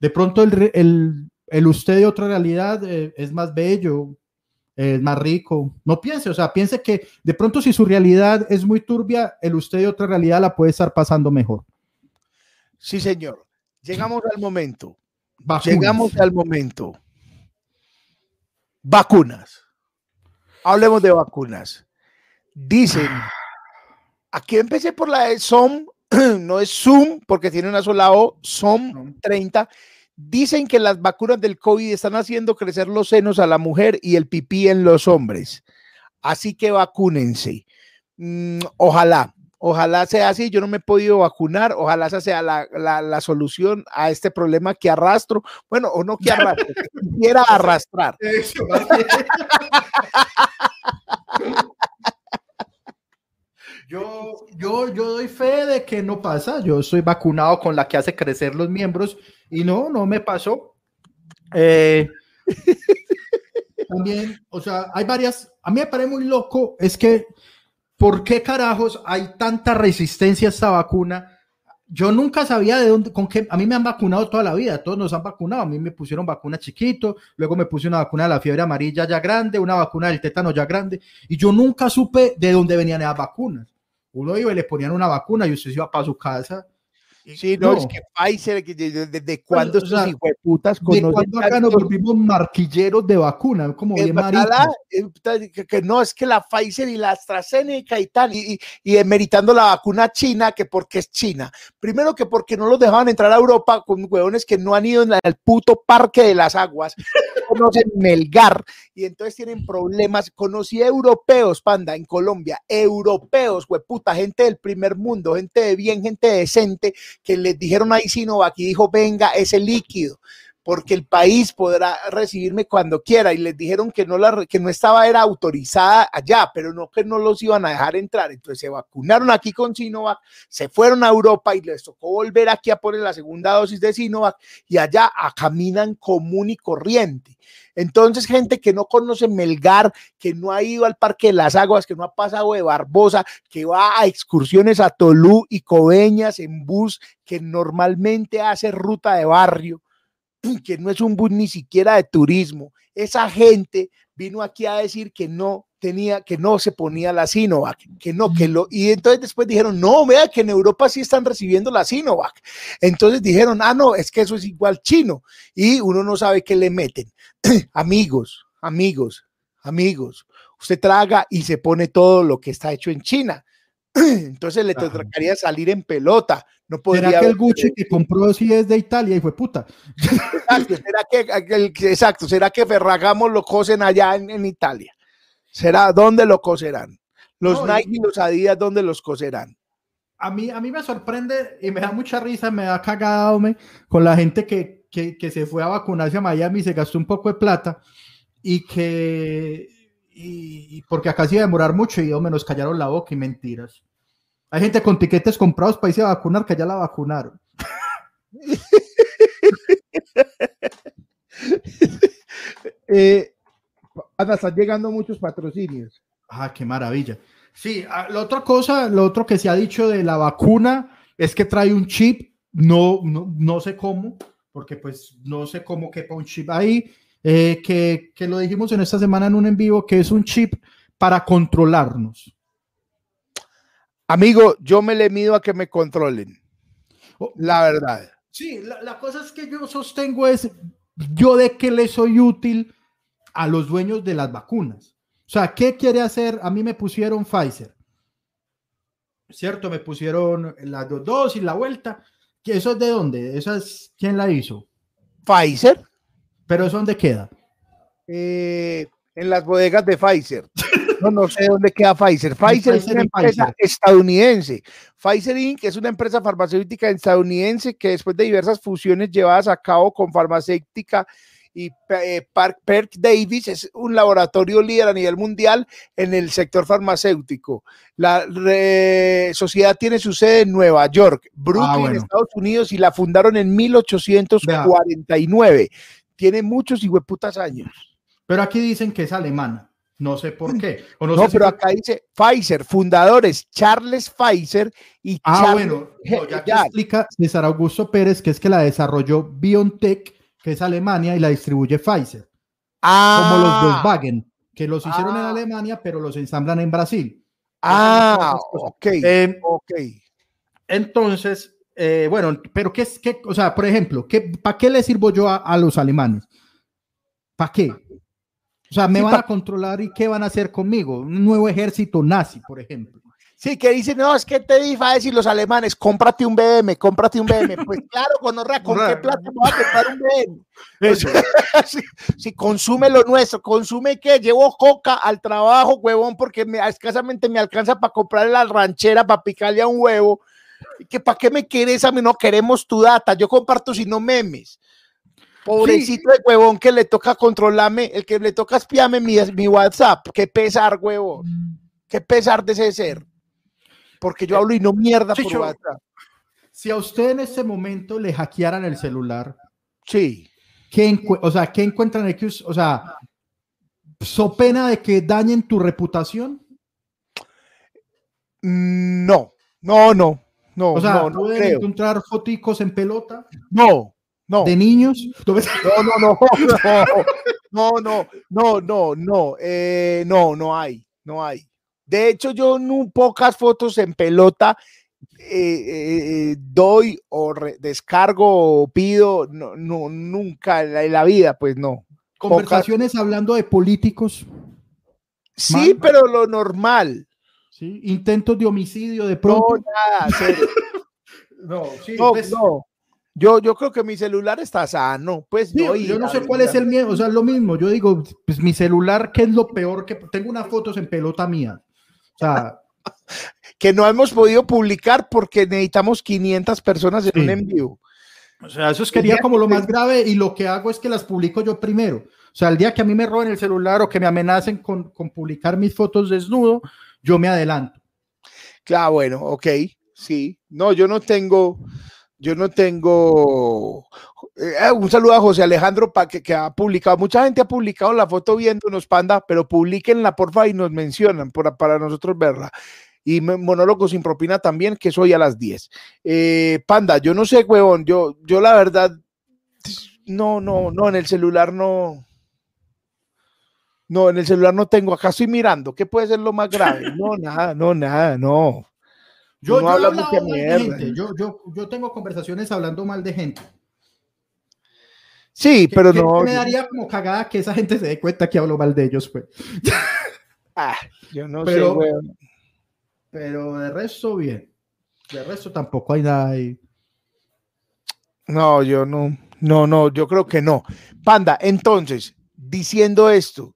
De pronto el, el, el usted de otra realidad eh, es más bello, es más rico. No piense, o sea, piense que de pronto si su realidad es muy turbia, el usted de otra realidad la puede estar pasando mejor. Sí, señor. Llegamos al momento. Vacunas. Llegamos al momento. Vacunas. Hablemos de vacunas. Dicen, aquí empecé por la de SOM, no es Zoom porque tiene una sola O, SOM 30. Dicen que las vacunas del COVID están haciendo crecer los senos a la mujer y el pipí en los hombres. Así que vacúnense. Mm, ojalá, ojalá sea así. Yo no me he podido vacunar. Ojalá esa sea la, la- la solución a este problema que arrastro. Bueno, o no que arrastro, que quisiera arrastrar. Yo, yo, yo doy fe de que no pasa. Yo estoy vacunado con la que hace crecer los miembros y no, no me pasó. Eh, también, o sea, hay varias. A mí me parece muy loco. Es que, ¿por qué carajos hay tanta resistencia a esta vacuna? Yo nunca sabía de dónde, con qué. A mí me han vacunado toda la vida. Todos nos han vacunado. A mí me pusieron vacuna chiquito. Luego me puse una vacuna de la fiebre amarilla ya grande, una vacuna del tétano ya grande. Y yo nunca supe de dónde venían esas vacunas. Uno iba y le ponían una vacuna y usted se iba para su casa. Sí, no, es que Pfizer, desde, desde cuándo o estos sea, hijueputas ¿De conocen cuándo acá nos volvimos marquilleros de vacuna? Como bien puta, que, que no, es que la Pfizer y la AstraZeneca y tal, y, y, y emeritando la vacuna china, que porque es China. Primero que porque no los dejaban entrar a Europa con huevones que no han ido en el puto parque de las aguas, conocen Melgar, y entonces tienen problemas. Conocí europeos, panda, en Colombia, europeos, hueputa, gente del primer mundo, gente de bien, gente decente, que les dijeron ahí Sinovac y dijo, venga, ese líquido porque el país podrá recibirme cuando quiera y les dijeron que no la que no estaba era autorizada allá, pero no que no los iban a dejar entrar. Entonces se vacunaron aquí con Sinovac, se fueron a Europa y les tocó volver aquí a poner la segunda dosis de Sinovac y allá a caminan común y corriente. Entonces, gente que no conoce Melgar, que no ha ido al Parque de las Aguas, que no ha pasado de Barbosa, que va a excursiones a Tolú y Coveñas en bus, que normalmente hace ruta de barrio, que no es un bus ni siquiera de turismo. Esa gente vino aquí a decir que no tenía, que no se ponía la Sinovac, que no, que lo, y entonces después dijeron, no, vea que en Europa sí están recibiendo la Sinovac. Entonces dijeron, ah, no, es que eso es igual chino, y uno no sabe qué le meten. amigos, amigos, amigos, usted traga y se pone todo lo que está hecho en China. Entonces le tocaría salir en pelota. No podría ¿Será que el Gucci que compró sí es de Italia y fue puta? Exacto, ¿será que, exacto, ¿será que Ferragamo lo cosen allá en, en Italia? ¿Será dónde lo coserán? Los No, Nike y los Adidas, ¿dónde los coserán? A mí, a mí me sorprende y me da mucha risa, me da cagado me, con la gente que, que, que se fue a vacunarse a Miami y se gastó un poco de plata y que, y, y porque acá se iba a demorar mucho y me nos callaron la boca y mentiras. Hay gente con tiquetes comprados para irse a vacunar que ya la vacunaron. Eh, Ana, están llegando muchos patrocinios. Ah, qué maravilla. Sí, ah, la otra cosa, lo otro que se ha dicho de la vacuna es que trae un chip, no, no, no sé cómo, porque pues no sé cómo quepa un chip ahí, eh, que, que lo dijimos en esta semana en un en vivo, que es un chip para controlarnos. Amigo, yo me le mido a que me controlen. Oh, La verdad. Sí, la, la cosa es que yo sostengo es, yo de qué le soy útil a los dueños de las vacunas. O sea, ¿qué quiere hacer? A mí me pusieron Pfizer. ¿Cierto? Me pusieron las dos dosis, la vuelta. ¿Que ¿Eso es de dónde? ¿Esa es quién la hizo? Pfizer, ¿Pero eso dónde queda? eh, en las bodegas de Pfizer. No, no sé dónde queda Pfizer. Pfizer es una empresa Pfizer. estadounidense. Pfizer Inc. es una empresa farmacéutica estadounidense que después de diversas fusiones llevadas a cabo con farmacéutica y eh, Park Perk Davis es un laboratorio líder a nivel mundial en el sector farmacéutico. La re- sociedad tiene su sede en Nueva York, Brooklyn, Ah, bueno. Estados Unidos, y la fundaron en 1849. Tiene muchos hijueputas años. Pero aquí dicen que es alemana. No sé por qué. O no No, sé si pero acá dice Pfizer, fundadores Charles Pfizer y Ah, Charles bueno, no, ya que explica César Augusto Pérez, que es que la desarrolló BioNTech, que es Alemania, y la distribuye Pfizer. como los Ah, Volkswagen. que los hicieron en Ah. Alemania, pero los ensamblan en Brasil. Ah, ok. Eh, ok. Entonces, eh, bueno, pero ¿qué es, qué, o sea, por ejemplo, ¿qué, ¿para qué le sirvo yo a, a los alemanes? ¿Para qué? O sea, me Sí, van a controlar y ¿qué van a hacer conmigo? Un nuevo ejército nazi, por ejemplo. Sí, que dicen, no, es que te difa decir los alemanes, cómprate un BM, cómprate un BM. Pues claro, con ¿con qué plata me voy a comprar un BM? Si, si consume lo nuestro, consume que llevo coca al trabajo, huevón, porque me, escasamente me alcanza para comprarle la ranchera, para picarle a un huevo. Que para qué me quieres a mí, no queremos tu data, yo comparto si no memes. Pobrecito de huevón que le toca controlarme, el que le toca espiarme mi, mi WhatsApp, qué pesar, huevón, qué pesar de ese ser. Porque yo hablo y no mierda por WhatsApp. Si a usted en este momento le hackearan el celular, Sí. ¿qué o sea, ¿qué encuentran aquí? O sea, ¿so pena de que dañen tu reputación? Mm, No, no, no, no, O sea, no, no ¿pueden creo. encontrar foticos en pelota No, no. ¿De niños? No, no, no, no, no, no, no, no, eh, no, no hay, no hay. De hecho, yo en pocas fotos en pelota eh, eh, eh, doy o descargo o pido, no, no nunca en la, en la, vida, pues no. Conversaciones hablando de políticos. Sí, pero lo normal. Sí, intentos de homicidio de pronto. No, nada, no, sí, no. Pues, yo, yo creo que mi celular está sano, pues sí, no. y yo no sé cuál es el miedo, o sea, es lo mismo. Yo digo, pues mi celular, ¿qué es lo peor que tengo unas fotos en pelota mía? O sea, que no hemos podido publicar porque necesitamos 500 personas en Sí. un envío. o sea, eso sería como lo más grave y lo que hago es que las publico yo primero. O sea, el día que a mí me roben el celular o que me amenacen con, con publicar mis fotos desnudo, yo me adelanto. Claro, bueno, ok, sí. No, yo no tengo, yo no tengo. eh, un saludo a José Alejandro que, que ha publicado. Mucha gente ha publicado la foto viéndonos, Panda, pero publiquenla, porfa, y nos mencionan por- para nosotros verla. Y monólogo sin propina también, que soy a las 10. Eh, Panda, yo no sé, huevón, yo, yo la verdad, no, no, no, en el celular no. No, en el celular no tengo. Acá estoy mirando. ¿Qué puede ser lo más grave? No, nada, no, nada, no. Yo, No yo habla mucha mierda. gente. Yo, yo, yo tengo conversaciones hablando mal de gente. Sí, pero que- no. que me daría como cagada que esa gente se dé cuenta que hablo mal de ellos, pues. ah, yo no Pero- sé, weón. Pero de resto, bien. De resto tampoco hay nada ahí. No, yo no. No, no, yo creo que no. Panda, entonces, diciendo esto,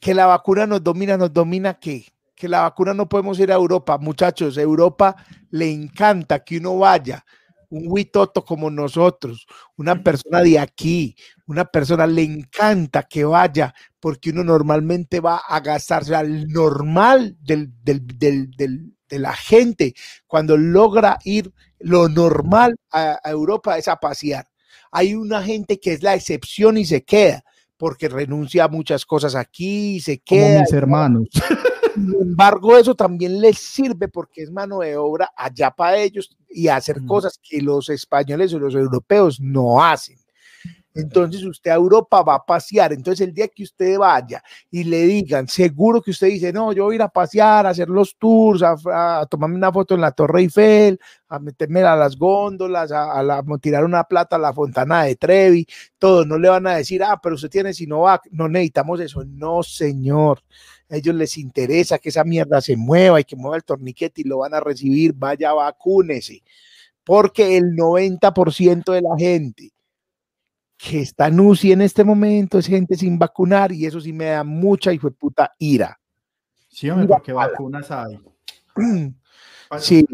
que la vacuna nos domina, nos domina qué? Que la vacuna no podemos ir a Europa. Muchachos, Europa le encanta que uno vaya, un huitoto como nosotros, una persona de aquí, una persona le encanta que vaya, porque uno normalmente va a gastarse al normal del, del- del- del- de la gente cuando logra ir lo normal a, a Europa es a pasear. Hay una gente que es la excepción y se queda porque renuncia a muchas cosas aquí, se Como queda. mis hermanos. Sin embargo, eso también les sirve porque es mano de obra allá para ellos y hacer Mm. cosas que los españoles o los europeos no hacen. Entonces usted a Europa va a pasear. Entonces el día que usted vaya y le digan, seguro que usted dice, no, yo voy a ir a pasear, a hacer los tours, a, a tomarme una foto en la Torre Eiffel, a meterme a las góndolas, a, tirar una plata a la Fontana de Trevi, todo. No le van a decir, ah, pero usted tiene Sinovac, no necesitamos eso. No, señor. A ellos les interesa que esa mierda se mueva y que mueva el torniquete y lo van a recibir. Vaya, vacúnese. Porque el 90% de la gente que está en UCI en este momento es gente sin vacunar y eso sí me da mucha hijo de puta ira. Sí, hombre, porque vacunas hay. Sí.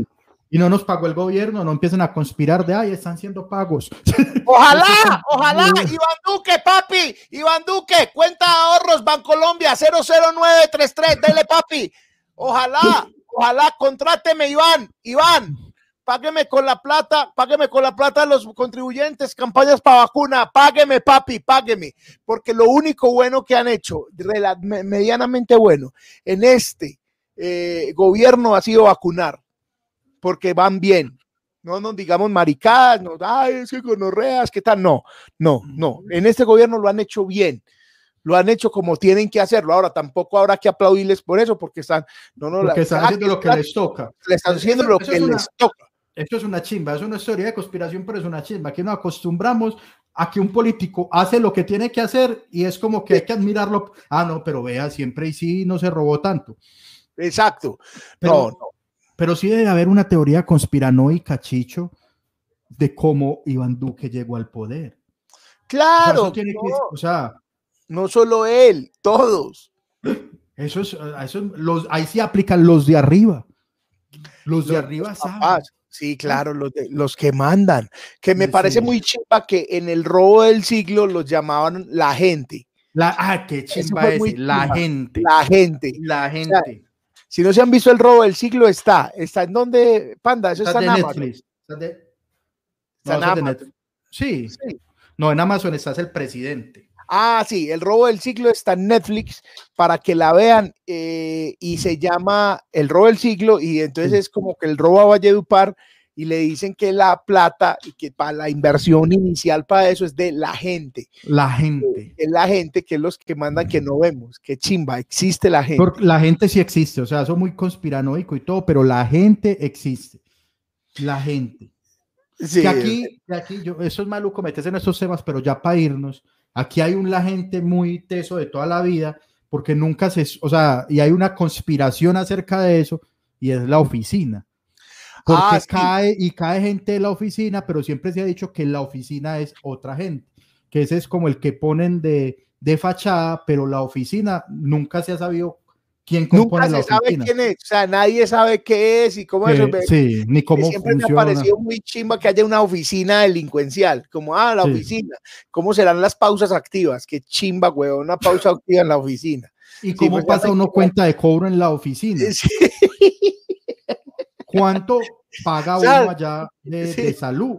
Y no nos pagó el gobierno, no empiecen a conspirar de, ay, están siendo pagos. Ojalá, ojalá, Iván Duque, papi, Iván Duque, cuenta de ahorros, Bancolombia 00933, dele papi. Ojalá, ojalá, contráteme, Iván, Iván, págueme con la plata, págueme con la plata de los contribuyentes, campañas para vacuna, págueme, papi, págueme, porque lo único bueno que han hecho, medianamente bueno, en este eh, gobierno ha sido vacunar, porque van bien. No nos digamos maricadas, no, ay, es que gonorreas, ¿qué tal? No, no, no. En este gobierno lo han hecho bien, lo han hecho como tienen que hacerlo. Ahora tampoco habrá que aplaudirles por eso, porque están, no, no, Porque la- están haciendo lo que les toca. le están Eso- haciendo lo eso que una- les toca. Esto es una chimba, es una historia de conspiración, pero es una chimba. Aquí nos acostumbramos a que un político hace lo que tiene que hacer y es como que hay que admirarlo. Ah, no, pero vea, siempre y sí no se robó tanto. Exacto. Pero, no, no. pero sí debe haber una teoría conspiranoica, Chicho, de cómo Iván Duque llegó al poder. O sea, Claro, eso tiene que- no, o sea, no solo él, todos. eso es, eso es- los, ahí sí aplican los de arriba. Los de Los- arriba los saben. papás. Sí, claro, los, de- los que mandan. Que me Sí. parece muy chimba que en el robo del siglo los llamaban la gente. La, ah, qué chimba fue ese, la chimba. gente. La gente. La gente. Si no se han visto el robo del siglo, está. ¿Está en donde? Panda, eso Está en Amazon. Está de- Está en No, es Amazon. Sí. Sí. No, en Amazon estás el presidente. Ah, sí, el robo del siglo está en Netflix para que la vean eh, y se llama El robo del siglo y entonces es como que el robo a Valledupar y le dicen que la plata y que para la inversión inicial para eso es de la gente, La gente. es la gente que es los que mandan que no vemos, que chimba, existe la gente. Porque la gente sí existe, o sea, es muy conspiranoico y todo, pero la gente existe. La gente. Sí, que aquí, que aquí yo, eso es maluco meterse en estos temas, pero ya para irnos, aquí hay un la gente muy teso de toda la vida, porque nunca se, o sea, y hay una conspiración acerca de eso, y es la oficina. Porque Ah, sí. cae y cae gente de la oficina, pero siempre se ha dicho que la oficina es otra gente, que ese es como el que ponen de, de fachada, pero la oficina nunca se ha sabido quién compone Nunca la se sabe oficina. quién es, o sea, nadie sabe qué es y cómo me- sí, ni cómo siempre me ha parecido muy chimba que haya una oficina delincuencial, como, ah, la Sí. oficina, ¿cómo serán las pausas activas? Qué chimba, weón, una pausa activa en la oficina. ¿Y cómo pues, pasa uno que- cuenta de cobro en la oficina? Sí, ¿Cuánto paga O sea, uno allá de, salud?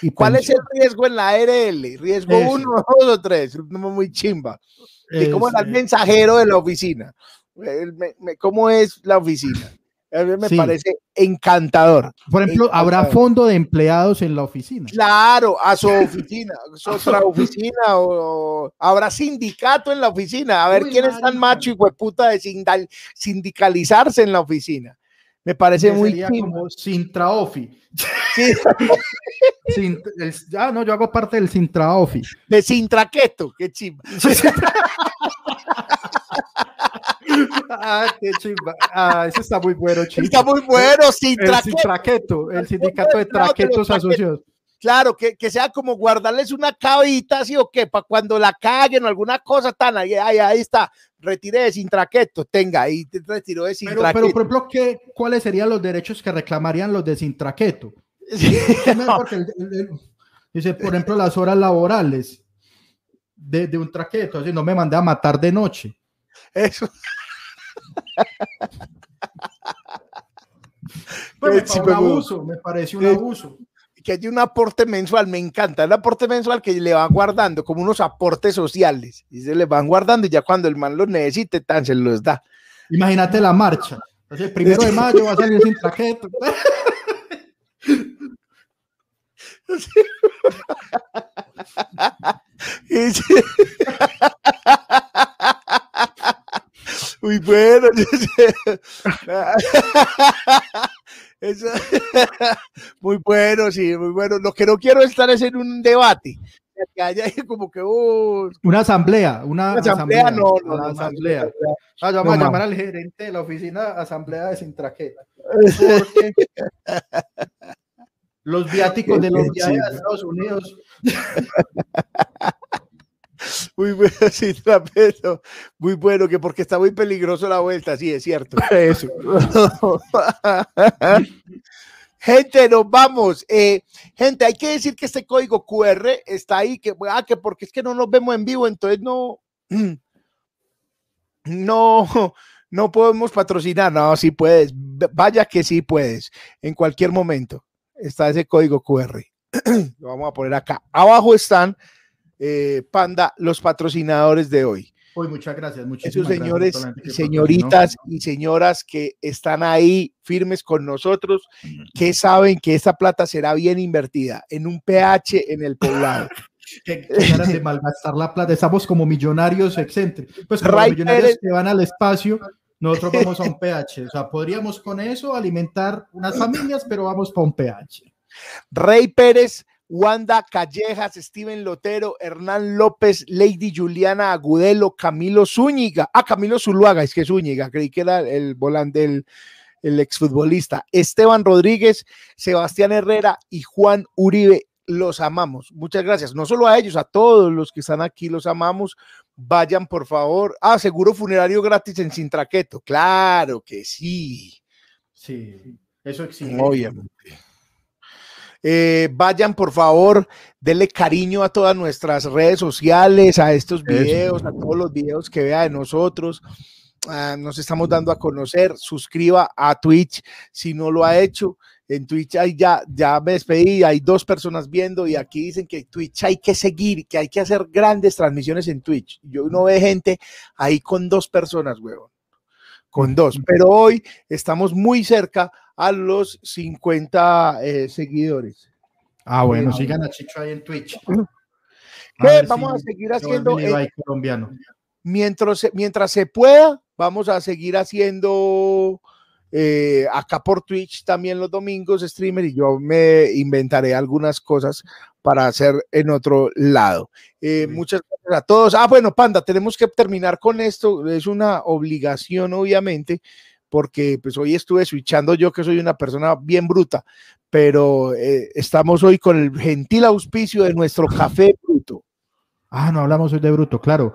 y ¿Cuál es el riesgo en la RL? ¿Riesgo Eso. uno, dos o tres? Un número muy chimba. ¿Y cómo era el Es, eh, mensajero de la oficina? El me- me- ¿Cómo es la oficina? A mí me Sí. parece encantador. Por ejemplo, ¿habrá encantador. fondo de empleados en la oficina? Claro, a su oficina, a su otra oficina, o, o habrá sindicato en la oficina, a ver Uy, quién es tan macho y hueputa de sindal- sindicalizarse en la oficina. Me parece muy sería como Sintraofi. Sí, Sin- el- ah, no, yo hago parte del Sintraofi. de Sintraqueto, qué chimba. ah, qué chimba. Ah, ese está muy bueno, chico. Está muy bueno, El Sintraqueto. Sintraqueto, el sindicato de traquetos asociados. Claro, que, que sea como guardarles una cabita, así o qué, para cuando la caguen o alguna cosa tan, ahí, ahí, ahí está, retire de Sintraqueto, tenga, ahí retiró de Pero, Sintraqueto. pero, por ejemplo, ¿qué, ¿cuáles serían los derechos que reclamarían los de Sintraqueto? Sí, No, el- el- dice, por ejemplo, las horas laborales de, de un traqueto, así no me mandé a matar de noche. eso. Pues me, Sí, un abuso, me pareció un abuso. que hay un aporte mensual, me encanta, el aporte mensual que le van guardando, como unos aportes sociales, y se les van guardando y ya cuando el man los necesite, tan se los da. Imagínate la marcha. Entonces, el primero de mayo va a salir sin traqueto. Muy bueno. Eso- muy bueno, sí, muy bueno. Lo que no quiero es estar es en un debate. Que haya como que uh, Una asamblea, una, una asamblea, no, no, asamblea. no, Ah, No, vamos a ma. llamar al gerente de la oficina asamblea de Sintraqueta. Los viáticos de los viajes a. Estados Unidos. Muy bueno, sí, trapezo. Muy bueno, que porque está muy peligroso la vuelta, sí, es cierto. Eso. gente, nos vamos. Eh, gente, hay que decir que este código QR está ahí, que, ah, que porque es que no nos vemos en vivo, entonces no, no, no podemos patrocinar. No, sí puedes. Vaya que sí puedes. En cualquier momento está ese código QR. Lo vamos a poner acá. Abajo están, eh, Panda, los patrocinadores de hoy. Uy, muchas gracias. Esos Muchísimas gracias a señores gente y señoritas y señoras que están ahí firmes con nosotros, que saben que esta plata será bien invertida en un PH en el poblado. que, que de malgastar la plata. Estamos como millonarios excéntricos. Pues como Ray millonarios Pérez. que van al espacio, nosotros vamos a un PH. O sea, podríamos con eso alimentar unas familias, pero vamos para un PH. Rey Pérez, Wanda Callejas, Steven Lotero, Hernán López, Lady Juliana Agudelo, Camilo Zúñiga. Ah, Camilo Zuluaga, es que es Zúñiga, creí que era el volante del el exfutbolista. Esteban Rodríguez, Sebastián Herrera y Juan Uribe. Los amamos. Muchas gracias. No solo a ellos, a todos los que están aquí, los amamos. Vayan, por favor. Ah, seguro funerario gratis en Sintraqueto. Claro que sí. Sí, eso existe. Obviamente. Eh, vayan, por favor, denle cariño a todas nuestras redes sociales, a estos videos, a todos los videos que vea de nosotros. Ah, nos estamos dando a conocer. Suscriba a Twitch si no lo ha hecho. En Twitch hay ya, ya me despedí, hay dos personas viendo y aquí dicen que Twitch hay que seguir, que hay que hacer grandes transmisiones en Twitch. Yo no ve gente ahí con dos personas, huevón. Con dos. Pero hoy estamos muy cerca a los 50 eh, seguidores. Ah, bueno, Eh, sigan a Chicho ahí en Twitch. Ver Vamos si a seguir se haciendo, colombiano. mientras, mientras se pueda, vamos a seguir haciendo eh, acá por Twitch también los domingos streamer y yo me inventaré algunas cosas para hacer en otro lado. Eh, muchas gracias a todos. Ah, bueno, Panda, tenemos que terminar con esto. Es una obligación, obviamente, porque pues hoy estuve switchando yo que soy una persona bien bruta, pero eh, estamos hoy con el gentil auspicio de nuestro café bruto. Ah, no hablamos hoy de Bruto, claro.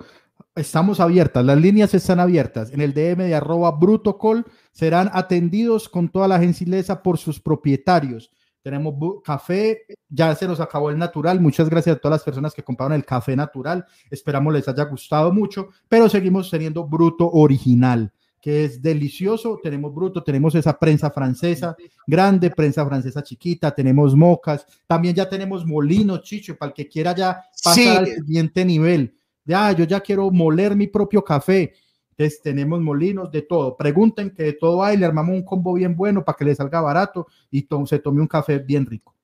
Estamos abiertas, las líneas están abiertas. En el DM de arroba brutocol serán atendidos con toda la gentileza por sus propietarios. Tenemos café, ya se nos acabó el natural. Muchas gracias a todas las personas que compraron el café natural. Esperamos les haya gustado mucho, pero seguimos teniendo Bruto original, que es delicioso. Tenemos Bruto, tenemos esa prensa francesa grande, prensa francesa chiquita, tenemos mocas, también ya tenemos molinos, chicho, para el que quiera ya pasar Sí. al siguiente nivel. Ya, yo ya quiero moler mi propio café. Entonces tenemos molinos de todo. Pregunten que de todo hay, le armamos un combo bien bueno para que le salga barato y to- se tome un café bien rico.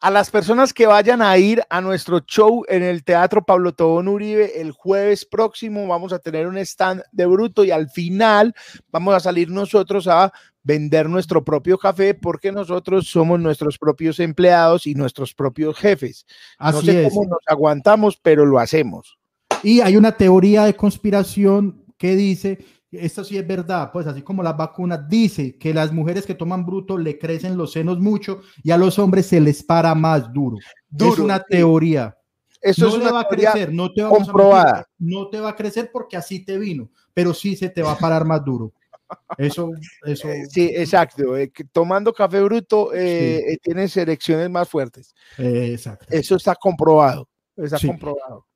a las personas que vayan a ir a nuestro show en el Teatro Pablo Tobón Uribe el jueves próximo, vamos a tener un stand de bruto y al final vamos a salir nosotros a vender nuestro propio café porque nosotros somos nuestros propios empleados y nuestros propios jefes. Así no sé es. cómo nos aguantamos, pero lo hacemos. Y hay una teoría de conspiración que dice, esto sí es verdad, pues así como las vacunas, dice que las mujeres que toman bruto le crecen los senos mucho y a los hombres se les para más duro. es una sí. teoría. Eso no es le una va a crecer, no te a mentir, comprobada. no te va a crecer porque así te vino, pero sí se te va a parar más duro. Eso, eso. Eh, Sí, exacto. eh, que tomando café bruto eh, eh, tienes erecciones más fuertes. exacto. Eso está comprobado. Está Sí. comprobado.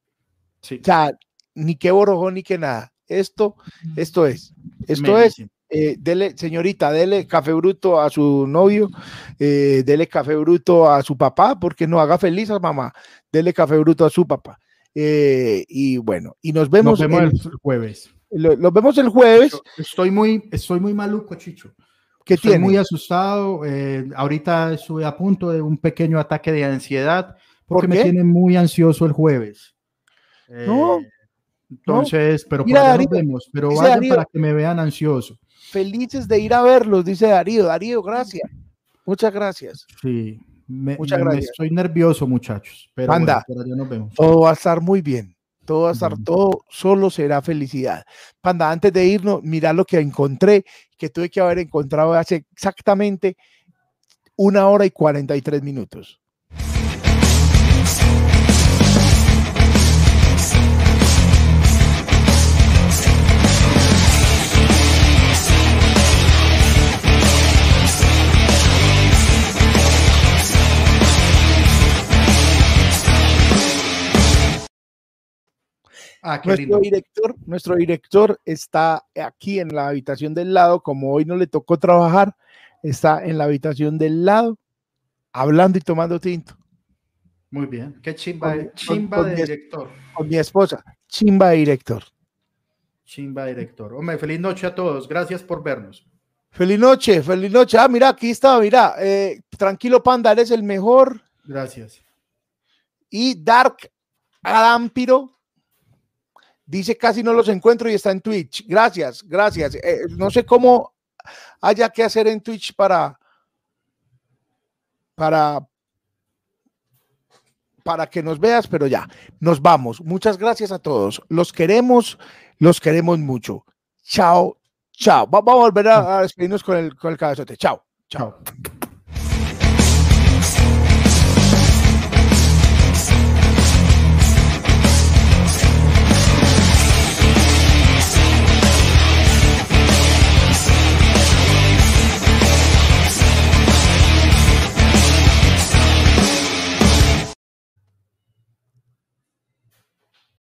Sí. O sea, ni qué borojón ni qué nada. Esto, esto es. Esto es. eh, dele, señorita, dele café bruto a su novio, eh, dele café bruto a su papá, porque no haga feliz a mamá. Dele café bruto a su papá. Eh, y bueno, y nos vemos, Nos vemos el, el jueves. lo- vemos el jueves. Estoy muy, estoy muy maluco, Chicho. ¿Qué Estoy tiene? muy asustado. eh, ahorita estuve a punto de un pequeño ataque de ansiedad porque ¿Por me tiene muy ansioso el jueves. Eh, No, Entonces, pero Mira, nos Darío, vemos. Pero vayan Darío. para que me vean ansioso. Felices de ir a verlos, dice Darío. Darío, gracias. Muchas gracias. Sí. Me, Muchas me- gracias. estoy nervioso, muchachos. Pero Anda. bueno, nos vemos. Todo va a estar muy bien. Todo va a estar, todo solo será felicidad. Panda, antes de irnos, mira lo que encontré, que tuve que haber encontrado hace exactamente una hora y 43 minutos. Ah, Nuestro director, nuestro director está aquí en la habitación del lado, como hoy no le tocó trabajar, está en la habitación del lado, hablando y tomando tinto Muy bien. Qué chimba, Con- de- chimba con de director. con mi esposa. Chimba de director. Chimba director. Hombre, feliz noche a todos. Gracias por vernos. Feliz noche, feliz noche. Ah, mira, aquí está, mira. eh, tranquilo, Panda, eres el mejor. Gracias. Y Dark Adampiro dice casi no los encuentro y está en Twitch. Gracias, gracias. Eh, no sé cómo haya que hacer en Twitch para para para que nos veas, pero ya, nos vamos. Muchas gracias a todos. Los queremos, los queremos mucho. Chao, chao. Vamos a volver a, a despedirnos con el, con el cabezote. Chao, chao. Chao.